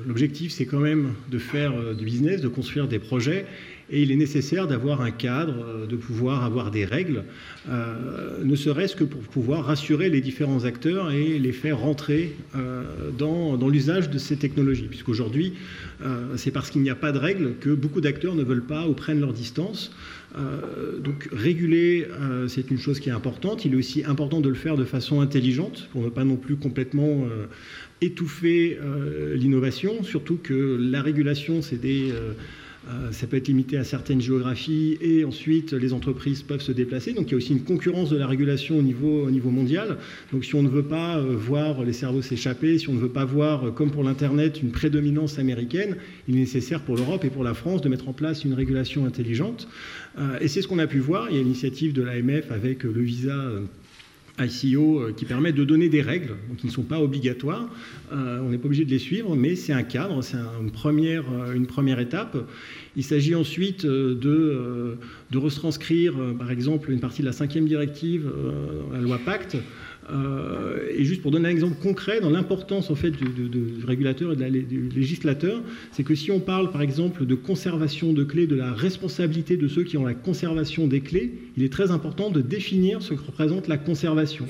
l'objectif c'est quand même de faire euh, du business, de construire des projets, et il est nécessaire d'avoir un cadre, euh, de pouvoir avoir des règles, euh, ne serait-ce que pour pouvoir rassurer les différents acteurs et les faire rentrer euh, dans, l'usage de ces technologies, puisqu'aujourd'hui c'est parce qu'il n'y a pas de règles que beaucoup d'acteurs ne veulent pas ou prennent leur distance. Donc réguler, c'est une chose qui est importante. Il est aussi important de le faire de façon intelligente pour ne pas non plus complètement étouffer l'innovation, surtout que la régulation, c'est des... euh, ça peut être limité à certaines géographies et ensuite les entreprises peuvent se déplacer. Donc il y a aussi une concurrence de la régulation au niveau, au niveau mondial. Donc si on ne veut pas euh, voir les cerveaux s'échapper, si on ne veut pas voir, euh, comme pour l'Internet, une prédominance américaine, il est nécessaire pour l'Europe et pour la France de mettre en place une régulation intelligente. Et c'est ce qu'on a pu voir. Il y a l'initiative de l'AMF avec le visa. ICO euh, qui permet de donner des règles qui ne sont pas obligatoires. Euh, on n'est pas obligé de les suivre, mais c'est un cadre, c'est un- une première, euh, une première étape. Il s'agit ensuite de, de retranscrire, par exemple, une partie de la cinquième directive, la loi Pacte. Euh, et juste pour donner un exemple concret dans l'importance en fait du, régulateur et de du législateur, c'est que si on parle par exemple de conservation de clés, de la responsabilité de ceux qui ont la conservation des clés, il est très important de définir ce que représente la conservation.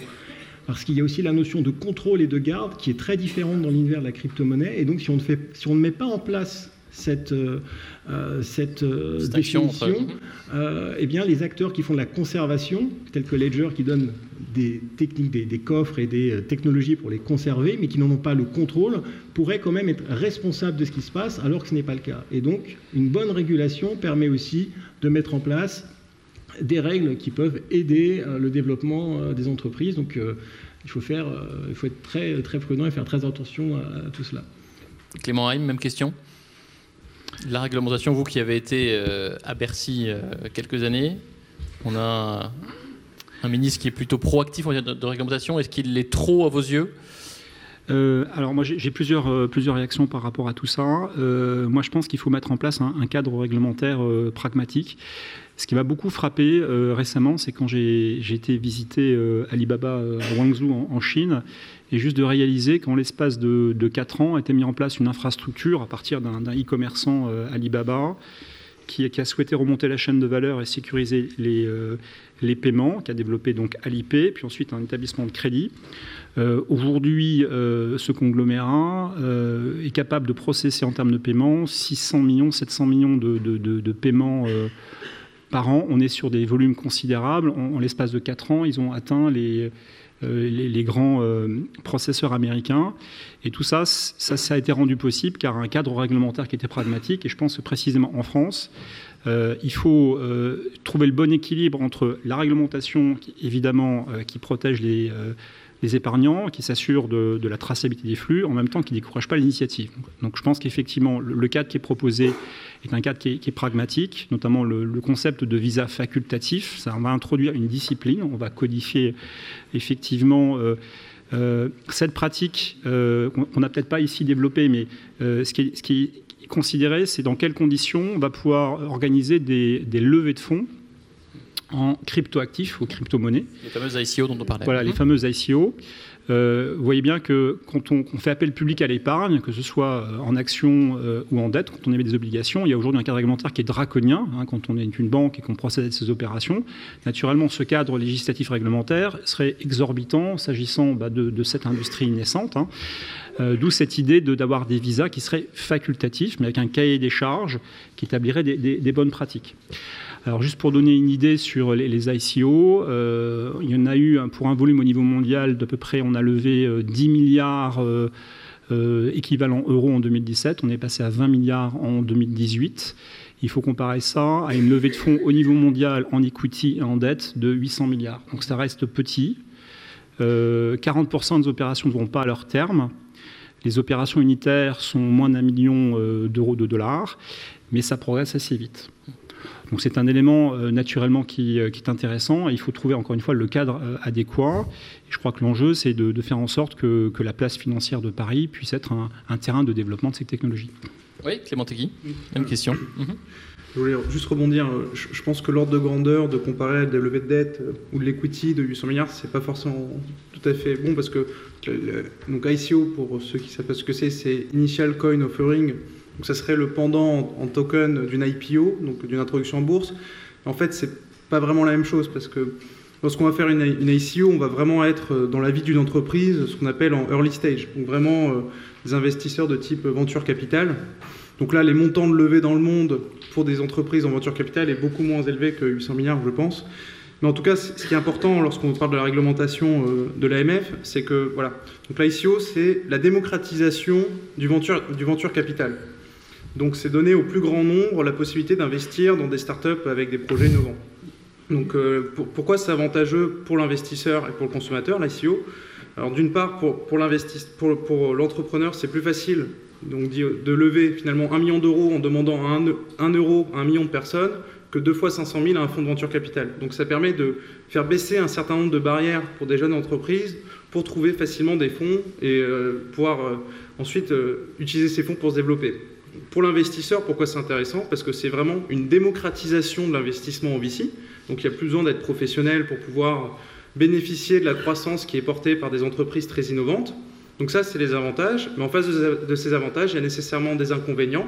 Parce qu'il y a aussi la notion de contrôle et de garde qui est très différente dans l'univers de la crypto-monnaie. Et donc, si on fait, si on ne met pas en place cette, euh, euh, cette euh, définition, euh, eh bien, les acteurs qui font de la conservation, tels que Ledger qui donne des techniques, des, des coffres et des technologies pour les conserver, mais qui n'en ont pas le contrôle, pourraient quand même être responsables de ce qui se passe, alors que ce n'est pas le cas. Et donc, une bonne régulation permet aussi de mettre en place des règles qui peuvent aider le développement des entreprises. Donc, il faut faire, il faut être très très prudent et faire très attention à, à tout cela. Clément Haim, même question? La réglementation, vous qui avez été euh, à Bercy euh, quelques années, on a un ministre qui est plutôt proactif en de, de réglementation. Est-ce qu'il l'est trop à vos yeux? Euh, alors moi j'ai plusieurs, réactions par rapport à tout ça. Moi je pense qu'il faut mettre en place un, cadre réglementaire pragmatique. Ce qui m'a beaucoup frappé récemment, c'est quand j'ai été visiter Alibaba à Guangzhou en Chine, et juste de réaliser qu'en l'espace de, de 4 ans a été mis en place une infrastructure à partir d'un e-commerçant euh, Alibaba qui, a souhaité remonter la chaîne de valeur et sécuriser les, les paiements, qui a développé donc Alipay, puis ensuite un établissement de crédit. Aujourd'hui, ce conglomérat est capable de processer en termes de paiement 600 millions, 700 millions de, paiements par an. On est sur des volumes considérables. En, l'espace de 4 ans, ils ont atteint les, euh, les, grands euh, processeurs américains. Et tout ça, ça, a été rendu possible car un cadre réglementaire qui était pragmatique. Et je pense que précisément en France, euh, il faut trouver le bon équilibre entre la réglementation, évidemment, qui protège les, les épargnants, qui s'assurent de, la traçabilité des flux, en même temps qui ne décourage pas l'initiative. Donc je pense qu'effectivement, le, cadre qui est proposé est un cadre qui est, pragmatique, notamment le, concept de visa facultatif. Ça va introduire une discipline, on va codifier effectivement... Euh, euh, cette pratique euh, qu'on n'a peut-être pas ici développée, mais ce, qui est, considéré, c'est dans quelles conditions on va pouvoir organiser des levées de fonds en cryptoactifs ou crypto-monnaies. Les fameuses ICO dont on parlait. Voilà, les mhm. fameuses ICO. Euh, vous voyez bien que quand on, fait appel public à l'épargne, que ce soit euh, en action euh, ou en dette, quand on émet des obligations, il y a aujourd'hui un cadre réglementaire qui est draconien. Hein, quand on est une banque et qu'on procède à ces opérations, naturellement, ce cadre législatif réglementaire serait exorbitant s'agissant bah, de, cette industrie naissante. Hein. D'où cette idée d'avoir des visas qui seraient facultatifs, mais avec un cahier des charges qui établirait des bonnes pratiques. Alors juste pour donner une idée sur les, ICO, euh, il y en a eu pour un volume au niveau mondial d'à peu près, on a levé 10 euh, milliards euh, équivalent euros en 2017, on est passé à 20 milliards en 2018. Il faut comparer ça à une levée de fonds au niveau mondial en equity et en dette de 800 milliards. Donc ça reste petit. 40% des opérations ne vont pas à leur terme. Les opérations unitaires sont moins d'un million d'euros de dollars, mais ça progresse assez vite. Donc c'est un élément euh, naturellement qui, euh, qui, est intéressant et il faut trouver encore une fois le cadre euh, adéquat. je crois que l'enjeu c'est de, faire en sorte que, que, la place financière de Paris puisse être un, terrain de développement de ces technologies. Oui, Clément Tegui, même question. Mhm. Je voulais juste rebondir. Je pense que l'ordre de grandeur de comparer des levées de dette ou de l'equity de 800 milliards, c'est pas forcément tout à fait bon parce que donc ICO, pour ceux qui savent pas ce que c'est, c'est Initial Coin Offering. Donc ça serait le pendant en, token d'une IPO, donc d'une introduction en bourse. En fait, c'est pas vraiment la même chose parce que lorsqu'on va faire une, ICO, on va vraiment être dans la vie d'une entreprise, ce qu'on appelle en early stage. Donc vraiment euh, des investisseurs de type venture capital. Donc là, les montants de levée dans le monde pour des entreprises en venture capital est beaucoup moins élevé que 800 milliards, je pense. Mais en tout cas, ce qui est important lorsqu'on parle de la réglementation euh, de l'AMF, c'est que voilà. Donc l'ICO, c'est la démocratisation du venture capital. Donc c'est donner au plus grand nombre la possibilité d'investir dans des startups avec des projets innovants. Donc euh, pourquoi c'est avantageux pour l'investisseur et pour le consommateur, l'ICO Alors d'une part, pour, pour l'entrepreneur, c'est plus facile de lever finalement un million d'euros en demandant un, un euro à un million de personnes que deux fois 500 000 à un fonds de venture capital. Donc ça permet de faire baisser un certain nombre de barrières pour des jeunes entreprises pour trouver facilement des fonds et euh, pouvoir euh, ensuite utiliser ces fonds pour se développer. Pour l'investisseur, pourquoi c'est intéressant? Parce que c'est vraiment une démocratisation de l'investissement en VC. Donc il n'y a plus besoin d'être professionnel pour pouvoir bénéficier de la croissance qui est portée par des entreprises très innovantes. Donc ça, c'est les avantages. Mais en face de ces avantages, il y a nécessairement des inconvénients.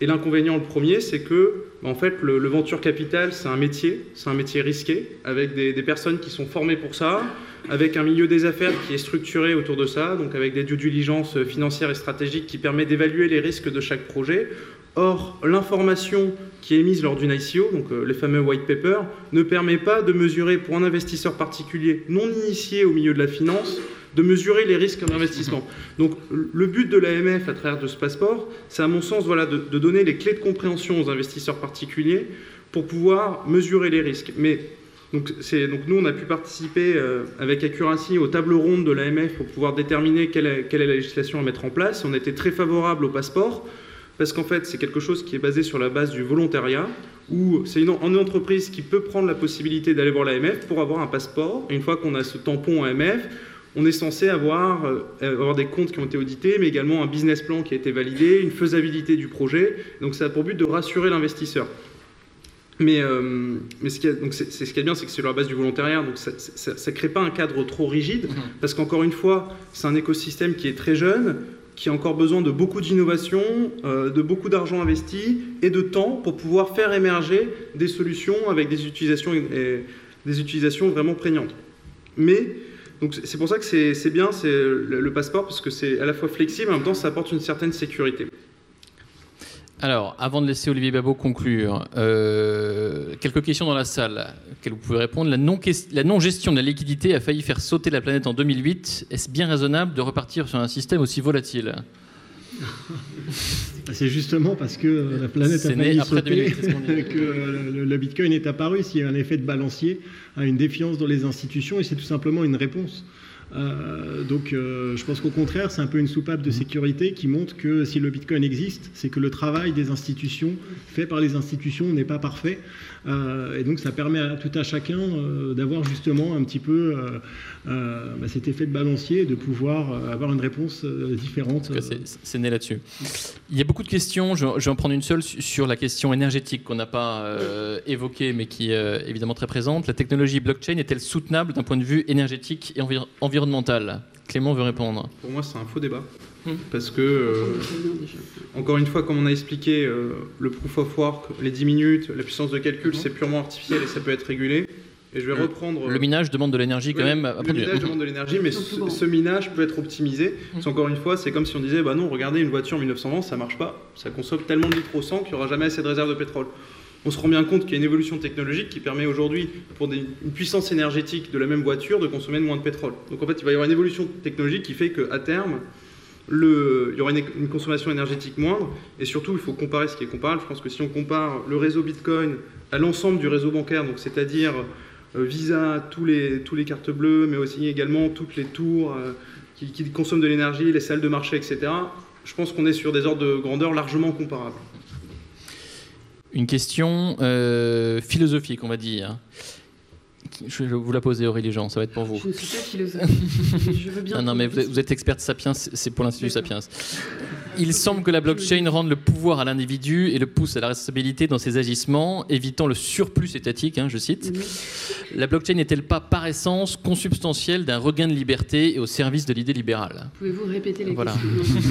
Et l'inconvénient, le premier, c'est que, en fait, le, venture capital, c'est un métier, c'est un métier risqué, avec des, personnes qui sont formées pour ça, avec un milieu des affaires qui est structuré autour de ça, donc avec des due diligence financières et stratégiques qui permet d'évaluer les risques de chaque projet. Or, l'information qui est émise lors d'une ICO, donc euh, les fameux white paper, ne permet pas de mesurer pour un investisseur particulier non initié au milieu de la finance de mesurer les risques d'investissement. Donc le but de l'AMF à travers de ce passeport, c'est à mon sens voilà, de, donner les clés de compréhension aux investisseurs particuliers pour pouvoir mesurer les risques. Mais donc, donc nous, on a pu participer euh, avec Accuracy aux tables rondes de l'AMF pour pouvoir déterminer quelle est, quelle est, la législation à mettre en place. On était très favorable au passeport parce qu'en fait, c'est quelque chose qui est basé sur la base du volontariat, où c'est une, une, entreprise qui peut prendre la possibilité d'aller voir l'AMF pour avoir un passeport. Une fois qu'on a ce tampon AMF, on est censé avoir, euh, avoir des comptes qui ont été audités, mais également un business plan qui a été validé, une faisabilité du projet. Donc ça a pour but de rassurer l'investisseur. Mais, euh, mais ce qui donc c'est, ce qui est bien, c'est que c'est sur la base du volontariat, donc ça ne crée pas un cadre trop rigide, mmh. parce qu'encore une fois, c'est un écosystème qui est très jeune, qui a encore besoin de beaucoup d'innovation, euh, de beaucoup d'argent investi et de temps pour pouvoir faire émerger des solutions avec des utilisations, des utilisations vraiment prégnantes. Mais donc c'est pour ça que c'est bien c'est le, passeport parce que c'est à la fois flexible en même temps ça apporte une certaine sécurité. Alors, avant de laisser Olivier Babot conclure, euh, quelques questions dans la salle auxquelles vous pouvez répondre. La non-gestion de la liquidité a failli faire sauter la planète en 2008. Est-ce bien raisonnable de repartir sur un système aussi volatile? C'est justement parce que la planète a failli sauter que le, Bitcoin est apparu. S'il y a un effet de balancier, à une défiance dans les institutions, et c'est tout simplement une réponse. Euh, donc euh, je pense qu'au contraire, c'est un peu une soupape de sécurité qui montre que si le Bitcoin existe, c'est que le travail des institutions, fait par les institutions, n'est pas parfait. Euh, et donc ça permet à tout un chacun d'avoir justement un petit peu bah, cet effet de balancier et de pouvoir avoir une réponse différente. C'est né là-dessus. Il y a beaucoup de questions, je, vais en prendre une seule sur la question énergétique qu'on n'a pas évoquée mais qui est évidemment très présente. La technologie blockchain est-elle soutenable d'un point de vue énergétique et environnemental environnementale. Clément veut répondre. Pour moi, c'est un faux débat. Hmm. Parce que, euh, encore une fois, comme on a expliqué, euh, le proof of work, les 10 minutes, la puissance de calcul, hmm. c'est purement artificiel et ça peut être régulé. Et je vais reprendre. Le minage demande de l'énergie quand même. le minage demande de l'énergie, mais ce, minage peut être optimisé. Hmm. encore une fois, c'est comme si on disait bah non, regardez, une voiture en 1920, ça marche pas. Ça consomme tellement de litres au 100 qu'il n'y aura jamais assez de réserve de pétrole on se rend bien compte qu'il y a une évolution technologique qui permet aujourd'hui, pour une puissance énergétique de la même voiture, de consommer moins de pétrole. Donc en fait, il va y avoir une évolution technologique qui fait qu'à terme, il y aura une, consommation énergétique moindre. Et surtout, il faut comparer ce qui est comparable. Je pense que si on compare le réseau Bitcoin à l'ensemble du réseau bancaire, donc c'est-à-dire euh, Visa, tous les, cartes bleues, mais aussi également toutes les tours euh, qui consomment de l'énergie, les salles de marché, etc., je pense qu'on est sur des ordres de grandeur largement comparables une question euh, philosophique, on va dire. Je vais vous la poser, Aurélie Jean, ça va être pour vous. Je ne suis pas philosophe. je veux bien non, non, mais vous êtes, vous êtes experte Sapiens, c'est pour l'Institut Sapiens. Il semble que la blockchain rende le pouvoir à l'individu et le pousse à la responsabilité dans ses agissements, évitant le surplus étatique, hein, je cite. La blockchain n'est-elle pas par essence consubstantielle d'un regain de liberté et au service de l'idée libérale? Pouvez-vous répéter les voilà. questions?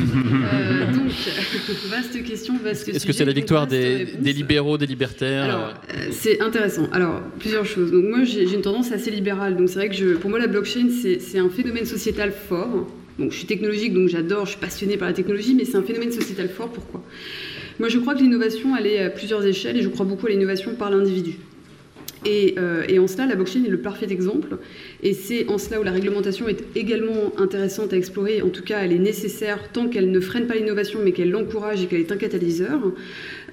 Euh, Donc, vaste question, vaste Est-ce que c'est la victoire des, libéraux, des libertaires Alors, euh, c'est intéressant. Alors, plusieurs choses. Donc, moi, j'ai une tendance assez libérale. Donc, c'est vrai que je, pour moi, la blockchain, c'est un phénomène sociétal fort donc je suis technologique, donc j'adore, je suis passionnée par la technologie, mais c'est un phénomène sociétal fort. Pourquoi? Moi, je crois que l'innovation, elle est à plusieurs échelles, et je crois beaucoup à l'innovation par l'individu. Et, euh, et, en cela, la blockchain est le parfait exemple. Et c'est en cela où la réglementation est également intéressante à explorer. En tout cas, elle est nécessaire tant qu'elle ne freine pas l'innovation, mais qu'elle l'encourage et qu'elle est un catalyseur.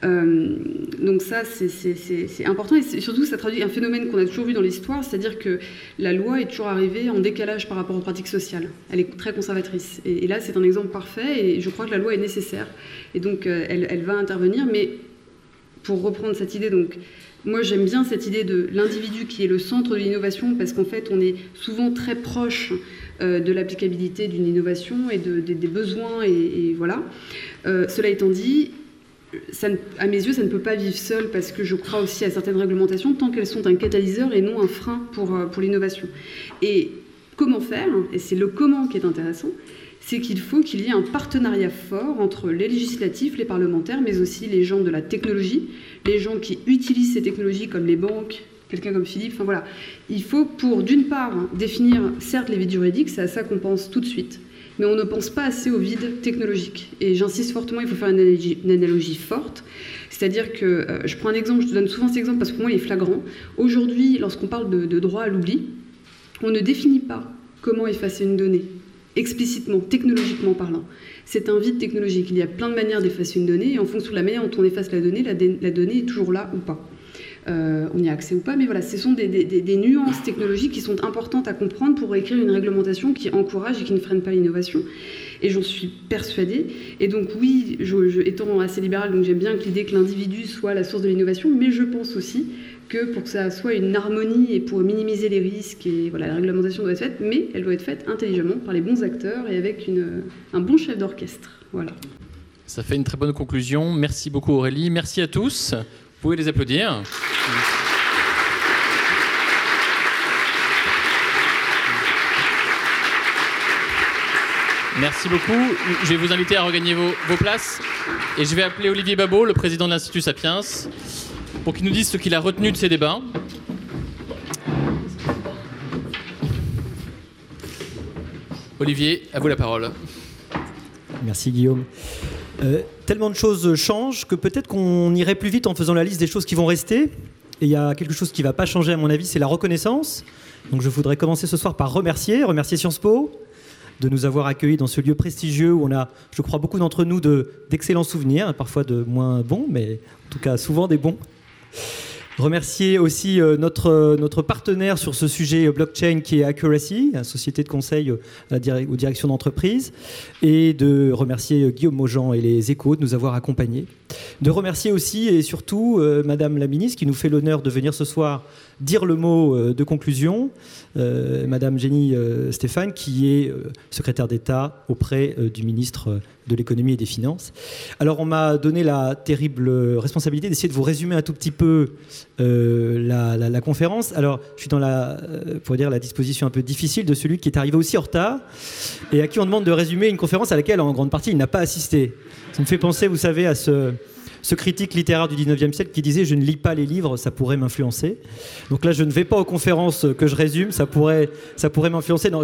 Euh, donc ça, c'est important. Et surtout, ça traduit un phénomène qu'on a toujours vu dans l'histoire, c'est-à-dire que la loi est toujours arrivée en décalage par rapport aux pratiques sociales. Elle est très conservatrice. Et, là, c'est un exemple parfait. Et je crois que la loi est nécessaire. Et donc, euh, elle, va intervenir. Mais pour reprendre cette idée, donc, moi, j'aime bien cette idée de l'individu qui est le centre de l'innovation parce qu'en fait, on est souvent très proche euh, de l'applicabilité d'une innovation et des besoins. Et, voilà. cela étant dit, à mes yeux, ça ne peut pas vivre seul parce que je crois aussi à certaines réglementations tant qu'elles sont un catalyseur et non un frein pour, euh, pour l'innovation. Et comment faire, et c'est le comment qui est intéressant, c'est qu'il faut qu'il y ait un partenariat fort entre les législatifs, les parlementaires, mais aussi les gens de la technologie, les gens qui utilisent ces technologies comme les banques, quelqu'un comme Philippe. Enfin voilà, il faut pour d'une part définir certes les vides juridiques, c'est à ça qu'on pense tout de suite, mais on ne pense pas assez au vide technologique. Et j'insiste fortement, il faut faire une analogie, forte. C'est-à-dire que, euh, je prends un exemple, je te donne souvent cet exemple parce que pour moi il est flagrant. Aujourd'hui, lorsqu'on parle de, droit à l'oubli, on ne définit pas comment effacer une donnée, explicitement, technologiquement parlant. C'est un vide technologique. Il y a plein de manières d'effacer une donnée et en fonction de la manière dont on efface la donnée, la donnée est toujours là ou pas. Euh, on y a accès ou pas, mais voilà, ce sont des, nuances technologiques qui sont importantes à comprendre pour écrire une réglementation qui encourage et qui ne freine pas l'innovation. Et j'en suis persuadée. Et donc oui, étant assez libéral, donc j'aime bien l'idée que l'individu soit la source de l'innovation, mais je pense aussi que pour que ça soit une harmonie et pour minimiser les risques, et voilà, la réglementation doit être faite, mais elle doit être faite intelligemment par les bons acteurs et avec un bon chef d'orchestre. Voilà. Ça fait une très bonne conclusion. Merci beaucoup Aurélie. Merci à tous. Vous pouvez les applaudir. Merci beaucoup. Je vais vous inviter à regagner vos, vos places. Et je vais appeler Olivier Babot, le président de l'Institut Sapiens, pour qu'il nous dise ce qu'il a retenu de ces débats. Olivier, à vous la parole. Merci Guillaume. Euh, tellement de choses changent que peut-être qu'on irait plus vite en faisant la liste des choses qui vont rester. Et il y a quelque chose qui ne va pas changer à mon avis, c'est la reconnaissance. Donc je voudrais commencer ce soir par remercier, remercier Sciences Po de nous avoir accueillis dans ce lieu prestigieux où on a, je crois, beaucoup d'entre nous d'excellents souvenirs, parfois de moins bons, mais en tout cas souvent des bons. Remercier aussi euh, notre, euh, notre partenaire sur ce sujet euh, blockchain qui est Accuracy, société de conseil aux directions d'entreprise, et de remercier Guillaume Maujean et les échos de nous avoir accompagnés. De remercier aussi et surtout Madame la ministre qui nous fait l'honneur de venir ce soir dire le mot de conclusion, Madame Jenny Stéphane qui est secrétaire d'État auprès du ministre de l'économie et des finances. Alors on m'a donné la terrible responsabilité d'essayer de vous résumer un tout petit peu euh, la, conférence. Alors je suis dans la, euh, pour dire la disposition un peu difficile de celui qui est arrivé aussi en retard et à qui on demande de résumer une conférence à laquelle en grande partie il n'a pas assisté. Ça me fait penser, vous savez, à ce ce critique littéraire du 19e siècle qui disait je ne lis pas les livres, ça pourrait m'influencer. Donc là, je ne vais pas aux conférences que je résume, ça pourrait, ça pourrait m'influencer. Non,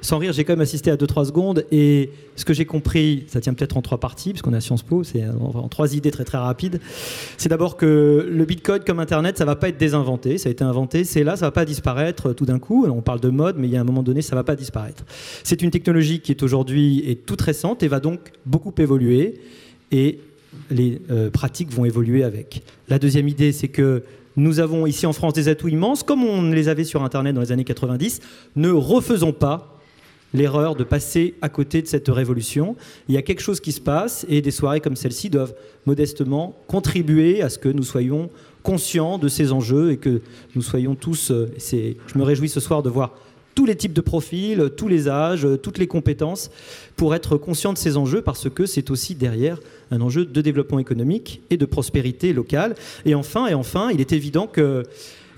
sans rire, j'ai quand même assisté à 2-3 secondes et ce que j'ai compris, ça tient peut-être en trois parties, puisqu'on a Sciences Po, c'est en, trois idées très très rapides. C'est d'abord que le Bitcoin comme Internet, ça va pas être désinventé, ça a été inventé, c'est là, ça va pas disparaître tout d'un coup. On parle de mode, mais il y a un moment donné, ça va pas disparaître. C'est une technologie qui est aujourd'hui est toute récente et va donc beaucoup évoluer. Et les euh, pratiques vont évoluer avec. La deuxième idée, c'est que nous avons ici en France des atouts immenses, comme on les avait sur Internet dans les années 90. Ne refaisons pas l'erreur de passer à côté de cette révolution. Il y a quelque chose qui se passe et des soirées comme celle-ci doivent modestement contribuer à ce que nous soyons conscients de ces enjeux et que nous soyons tous, euh, je me réjouis ce soir de voir tous les types de profils, tous les âges, toutes les compétences, pour être conscient de ces enjeux, parce que c'est aussi derrière un enjeu de développement économique et de prospérité locale. Et enfin, et enfin, il est évident que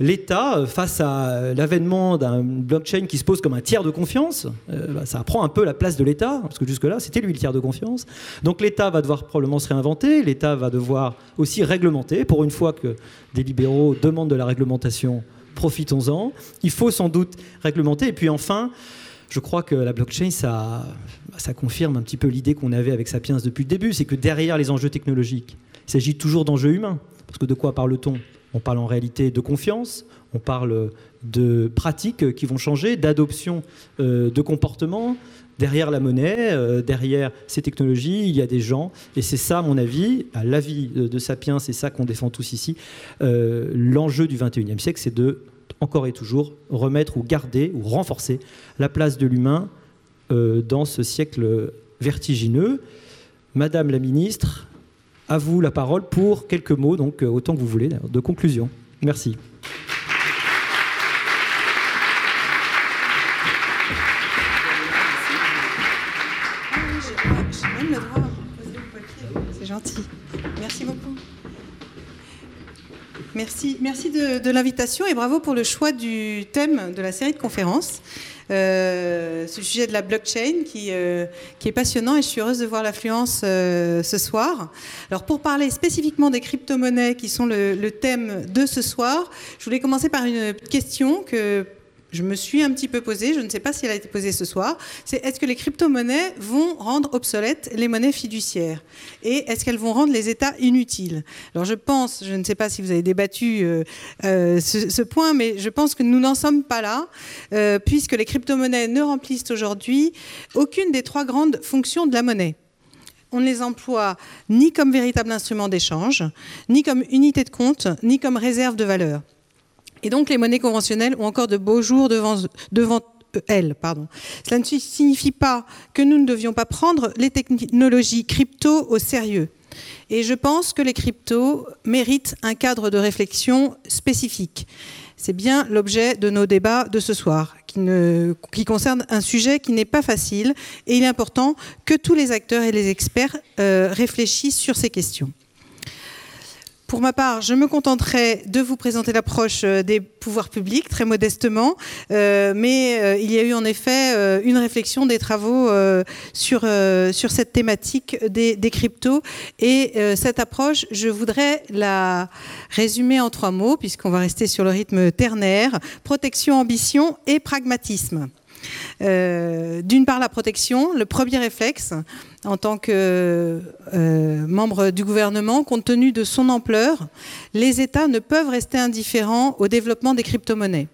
l'État, face à l'avènement d'un blockchain qui se pose comme un tiers de confiance, euh, bah, ça prend un peu la place de l'État, parce que jusque-là, c'était lui le tiers de confiance. Donc l'État va devoir probablement se réinventer, l'État va devoir aussi réglementer. Pour une fois que des libéraux demandent de la réglementation, profitons-en. Il faut sans doute réglementer. Et puis enfin, je crois que la blockchain, ça, ça confirme un petit peu l'idée qu'on avait avec Sapiens depuis le début, c'est que derrière les enjeux technologiques, il s'agit toujours d'enjeux humains. Parce que de quoi parle-t-on? On parle en réalité de confiance, on parle de pratiques qui vont changer, d'adoption euh, de comportements. Derrière la monnaie, euh, derrière ces technologies, il y a des gens. Et c'est ça, à mon avis, à l'avis de, Sapiens, c'est ça qu'on défend tous ici. Euh, l'enjeu du 21e siècle, c'est de, encore et toujours, remettre ou garder ou renforcer la place de l'humain dans ce siècle vertigineux. Madame la ministre, à vous la parole pour quelques mots, donc autant que vous voulez, de conclusion. Merci Merci, merci de, l'invitation et bravo pour le choix du thème de la série de conférences. Euh, ce sujet de la blockchain qui, euh, qui, est passionnant et je suis heureuse de voir l'affluence euh, ce soir. Alors pour parler spécifiquement des crypto-monnaies qui sont le, thème de ce soir, je voulais commencer par une question que je me suis un petit peu posée, je ne sais pas si elle a été posée ce soir, c'est est-ce que les crypto-monnaies vont rendre obsolètes les monnaies fiduciaires Et est-ce qu'elles vont rendre les États inutiles? Alors je pense, je ne sais pas si vous avez débattu euh, euh, ce, point, mais je pense que nous n'en sommes pas là, euh, puisque les crypto-monnaies ne remplissent aujourd'hui aucune des trois grandes fonctions de la monnaie on ne les emploie ni comme véritable instrument d'échange, ni comme unité de compte, ni comme réserve de valeur. Et donc les monnaies conventionnelles ont encore de beaux jours devant, devant elles. Cela ne signifie pas que nous ne devions pas prendre les technologies crypto au sérieux. Et je pense que les cryptos méritent un cadre de réflexion spécifique. C'est bien l'objet de nos débats de ce soir, qui, concerne un sujet qui n'est pas facile, et il est important que tous les acteurs et les experts euh, réfléchissent sur ces questions. Pour ma part, je me contenterai de vous présenter l'approche euh, des pouvoirs publics, très modestement, euh, mais euh, il y a eu en effet une réflexion des travaux sur, cette thématique des cryptos. Et cette approche, je voudrais la résumer en trois mots, puisqu'on va rester sur le rythme ternaire, protection, ambition et pragmatisme. Euh, d'une part, la protection, le premier réflexe en tant que euh, membre du gouvernement, compte tenu de son ampleur, les États ne peuvent rester indifférents au développement des crypto-monnaies.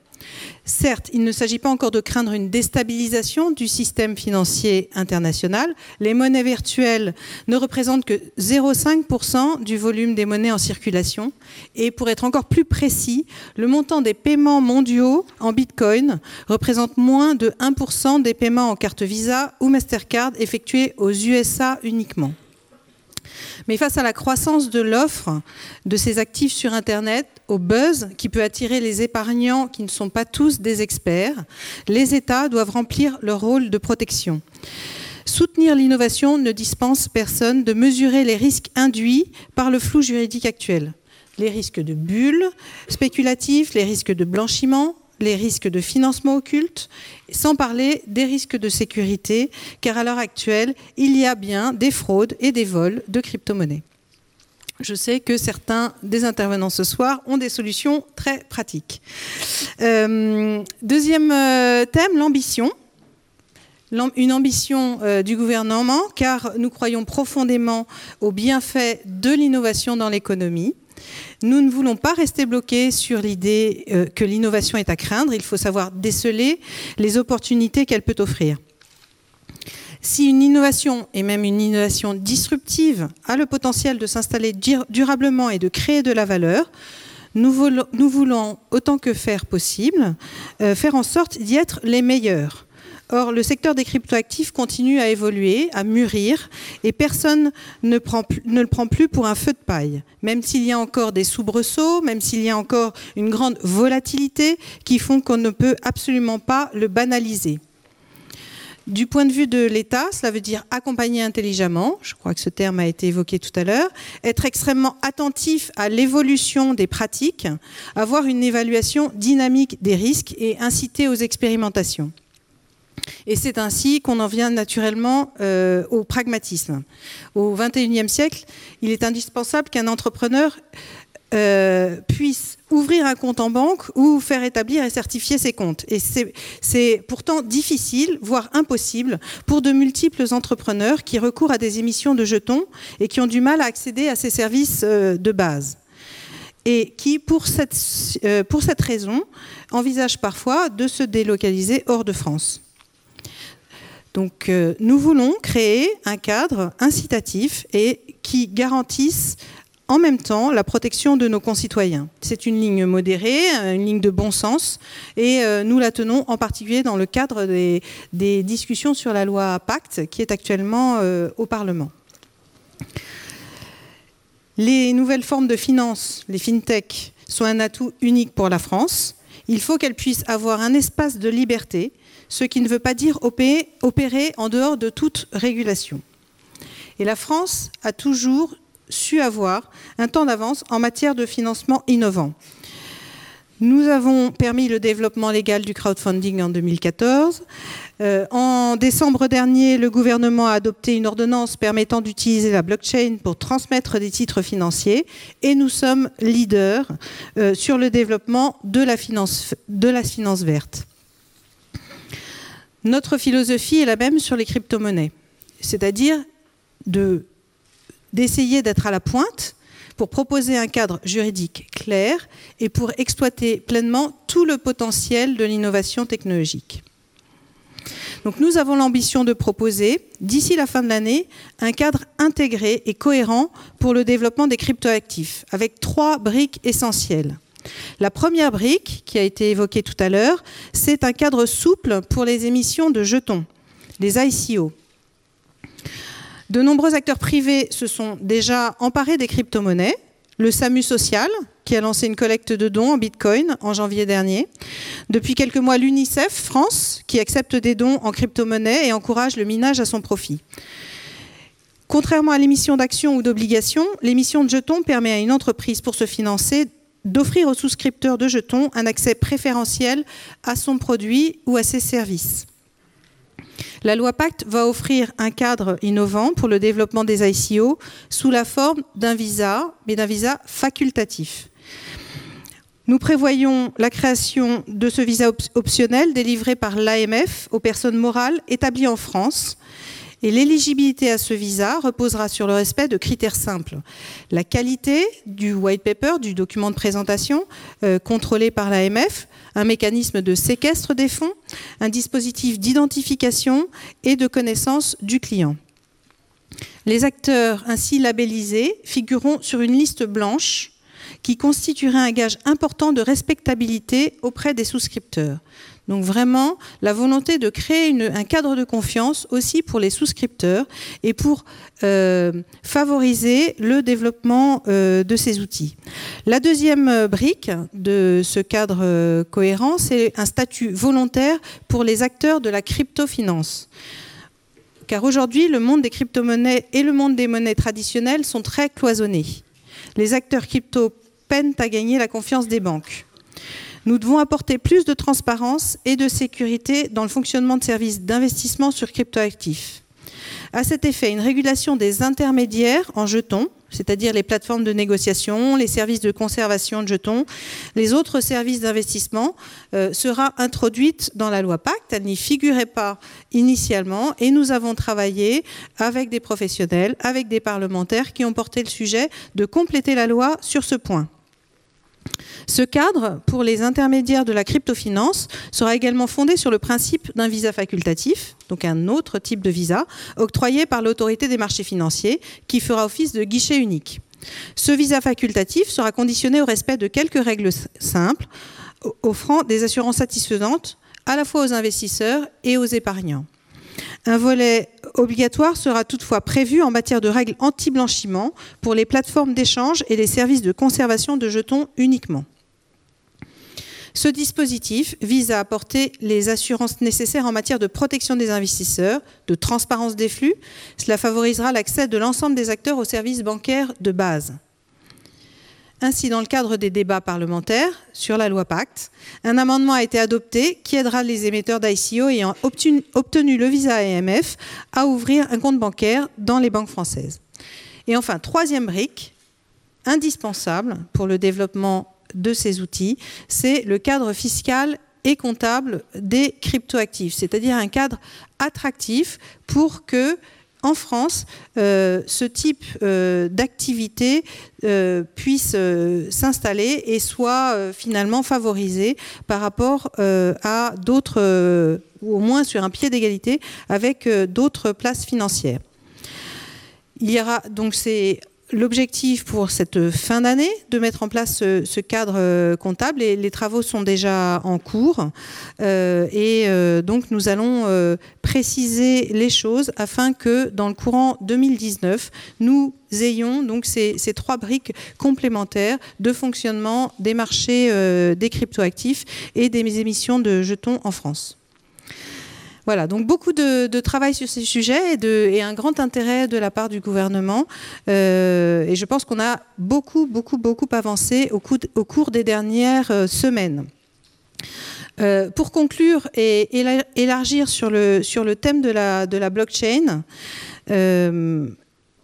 Certes, il ne s'agit pas encore de craindre une déstabilisation du système financier international. Les monnaies virtuelles ne représentent que 0,5% du volume des monnaies en circulation. Et pour être encore plus précis, le montant des paiements mondiaux en Bitcoin représente moins de 1% des paiements en carte Visa ou Mastercard effectués aux USA uniquement. Mais face à la croissance de l'offre de ces actifs sur Internet, au buzz qui peut attirer les épargnants qui ne sont pas tous des experts, les États doivent remplir leur rôle de protection. Soutenir l'innovation ne dispense personne de mesurer les risques induits par le flou juridique actuel. Les risques de bulles spéculatifs, les risques de blanchiment, les risques de financement occulte, sans parler des risques de sécurité, car à l'heure actuelle, il y a bien des fraudes et des vols de crypto-monnaies. Je sais que certains des intervenants ce soir ont des solutions très pratiques. Euh, deuxième euh, thème, l'ambition. Une ambition euh, du gouvernement, car nous croyons profondément aux bienfaits de l'innovation dans l'économie. Nous ne voulons pas rester bloqués sur l'idée euh, que l'innovation est à craindre. Il faut savoir déceler les opportunités qu'elle peut offrir. Si une innovation, et même une innovation disruptive, a le potentiel de s'installer durablement et de créer de la valeur, nous voulons, autant que faire possible, euh, faire en sorte d'y être les meilleurs. Or, le secteur des cryptoactifs continue à évoluer, à mûrir, et personne ne, le prend plus pour un feu de paille. Même s'il y a encore des soubresauts, même s'il y a encore une grande volatilité qui font qu'on ne peut absolument pas le banaliser. Du point de vue de l'État, cela veut dire accompagner intelligemment, je crois que ce terme a été évoqué tout à l'heure, être extrêmement attentif à l'évolution des pratiques, avoir une évaluation dynamique des risques et inciter aux expérimentations. Et c'est ainsi qu'on en vient naturellement euh, au pragmatisme. Au XXIe siècle, il est indispensable qu'un entrepreneur euh, puisse ouvrir un compte en banque ou faire établir et certifier ses comptes. Et c'est pourtant difficile, voire impossible, pour de multiples entrepreneurs qui recourent à des émissions de jetons et qui ont du mal à accéder à ces services euh, de base. Et qui, pour cette, pour cette raison, envisagent parfois de se délocaliser hors de France. Donc euh, nous voulons créer un cadre incitatif et qui garantisse en même temps la protection de nos concitoyens. C'est une ligne modérée, une ligne de bon sens, et euh, nous la tenons en particulier dans le cadre des, discussions sur la loi Pacte qui est actuellement euh, au Parlement. Les nouvelles formes de finance, les fintech, sont un atout unique pour la France. Il faut qu'elles puissent avoir un espace de liberté ce qui ne veut pas dire opérer en dehors de toute régulation. Et la France a toujours su avoir un temps d'avance en matière de financement innovant. Nous avons permis le développement légal du crowdfunding en 2014. Euh, en décembre dernier, le gouvernement a adopté une ordonnance permettant d'utiliser la blockchain pour transmettre des titres financiers et nous sommes leaders euh, sur le développement de la finance, de la finance verte. Notre philosophie est la même sur les crypto-monnaies, c'est-à-dire d'essayer d'être à la pointe pour proposer un cadre juridique clair et pour exploiter pleinement tout le potentiel de l'innovation technologique. Donc nous avons l'ambition de proposer, d'ici la fin de l'année, un cadre intégré et cohérent pour le développement des cryptoactifs, avec trois briques essentielles. La première brique, qui a été évoquée tout à l'heure, c'est un cadre souple pour les émissions de jetons, les ICO. De nombreux acteurs privés se sont déjà emparés des crypto-monnaies. Le SAMU Social, qui a lancé une collecte de dons en Bitcoin en janvier dernier. Depuis quelques mois, l'UNICEF France, qui accepte des dons en crypto-monnaie et encourage le minage à son profit. Contrairement à l'émission d'actions ou d'obligations, l'émission de jetons permet à une entreprise, pour se financer, d'offrir aux souscripteurs de jetons un accès préférentiel à son produit ou à ses services. La loi Pacte va offrir un cadre innovant pour le développement des ICO sous la forme d'un visa, mais d'un visa facultatif. Nous prévoyons la création de ce visa optionnel délivré par l'AMF aux personnes morales établies en France et l'éligibilité à ce visa reposera sur le respect de critères simples. La qualité du white paper, du document de présentation, euh, contrôlé par l'AMF, un mécanisme de séquestre des fonds, un dispositif d'identification et de connaissance du client. Les acteurs ainsi labellisés figureront sur une liste blanche qui constituerait un gage important de respectabilité auprès des souscripteurs. Donc vraiment, la volonté de créer un cadre de confiance aussi pour les souscripteurs et pour euh, favoriser le développement euh, de ces outils. La deuxième brique de ce cadre euh, cohérent, c'est un statut volontaire pour les acteurs de la cryptofinance. Car aujourd'hui, le monde des crypto-monnaies et le monde des monnaies traditionnelles sont très cloisonnés. Les acteurs crypto peinent à gagner la confiance des banques. Nous devons apporter plus de transparence et de sécurité dans le fonctionnement de services d'investissement sur cryptoactifs. À cet effet, une régulation des intermédiaires en jetons, c'est-à-dire les plateformes de négociation, les services de conservation de jetons, les autres services d'investissement, euh, sera introduite dans la loi Pacte. Elle n'y figurait pas initialement et nous avons travaillé avec des professionnels, avec des parlementaires qui ont porté le sujet de compléter la loi sur ce point. Ce cadre, pour les intermédiaires de la cryptofinance, sera également fondé sur le principe d'un visa facultatif, donc un autre type de visa, octroyé par l'autorité des marchés financiers, qui fera office de guichet unique. Ce visa facultatif sera conditionné au respect de quelques règles simples, offrant des assurances satisfaisantes à la fois aux investisseurs et aux épargnants. Un volet obligatoire sera toutefois prévu en matière de règles anti-blanchiment pour les plateformes d'échange et les services de conservation de jetons uniquement. Ce dispositif vise à apporter les assurances nécessaires en matière de protection des investisseurs, de transparence des flux. Cela favorisera l'accès de l'ensemble des acteurs aux services bancaires de base. Ainsi, dans le cadre des débats parlementaires sur la loi Pacte, un amendement a été adopté qui aidera les émetteurs d'ICO ayant obtenu, le visa AMF à ouvrir un compte bancaire dans les banques françaises. Et enfin, troisième brique, indispensable pour le développement de ces outils, c'est le cadre fiscal et comptable des cryptoactifs, c'est-à-dire un cadre attractif pour que en France, euh, ce type euh, d'activité euh, puisse s'installer et soit finalement favorisé par rapport à d'autres, ou au moins sur un pied d'égalité avec d'autres places financières. Il y aura donc c'est l'objectif pour cette fin d'année de mettre en place ce, cadre euh, comptable et les travaux sont déjà en cours euh, et euh, donc nous allons préciser les choses afin que dans le courant 2019 nous ayons donc ces, ces trois briques complémentaires de fonctionnement des marchés des cryptoactifs et des émissions de jetons en France. Voilà, donc beaucoup de, travail sur ces sujets et, un grand intérêt de la part du gouvernement. Euh, et je pense qu'on a beaucoup, beaucoup, beaucoup avancé au, cours des dernières euh, semaines. Euh, pour conclure et élargir sur le, thème de la blockchain,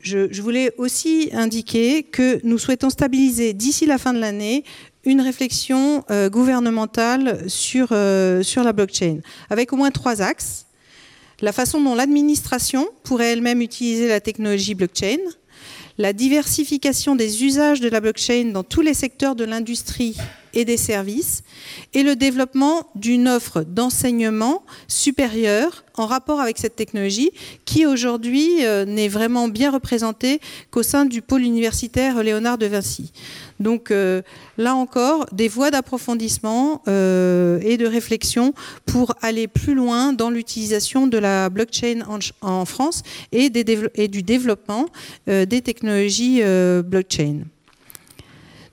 je, voulais aussi indiquer que nous souhaitons stabiliser d'ici la fin de l'année une réflexion euh, gouvernementale sur, euh, sur la blockchain, avec au moins trois axes. La façon dont l'administration pourrait elle-même utiliser la technologie blockchain, la diversification des usages de la blockchain dans tous les secteurs de l'industrie et des services, et le développement d'une offre d'enseignement supérieure en rapport avec cette technologie qui aujourd'hui euh, n'est vraiment bien représentée qu'au sein du pôle universitaire Léonard de Vinci. Donc euh, là encore, des voies d'approfondissement euh, et de réflexion pour aller plus loin dans l'utilisation de la blockchain en, France et, du développement des technologies blockchain.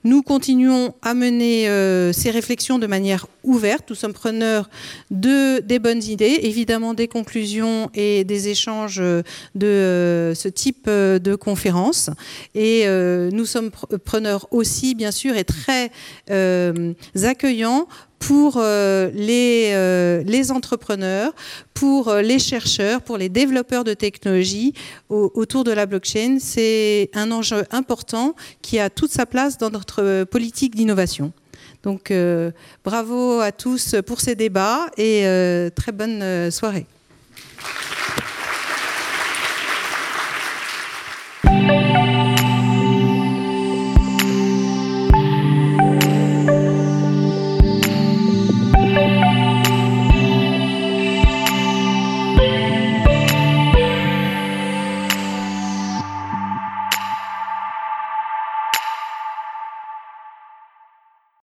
Nous continuons à mener ces réflexions de manière ouverte. Nous sommes preneurs de, des bonnes idées, évidemment des conclusions et des échanges de ce type de conférences. Et nous sommes preneurs aussi, bien sûr, et très accueillants pour euh, les, euh, les, entrepreneurs, pour euh, les chercheurs, pour les développeurs de technologies autour de la blockchain. C'est un enjeu important qui a toute sa place dans notre politique d'innovation. Donc bravo à tous pour ces débats et très bonne soirée.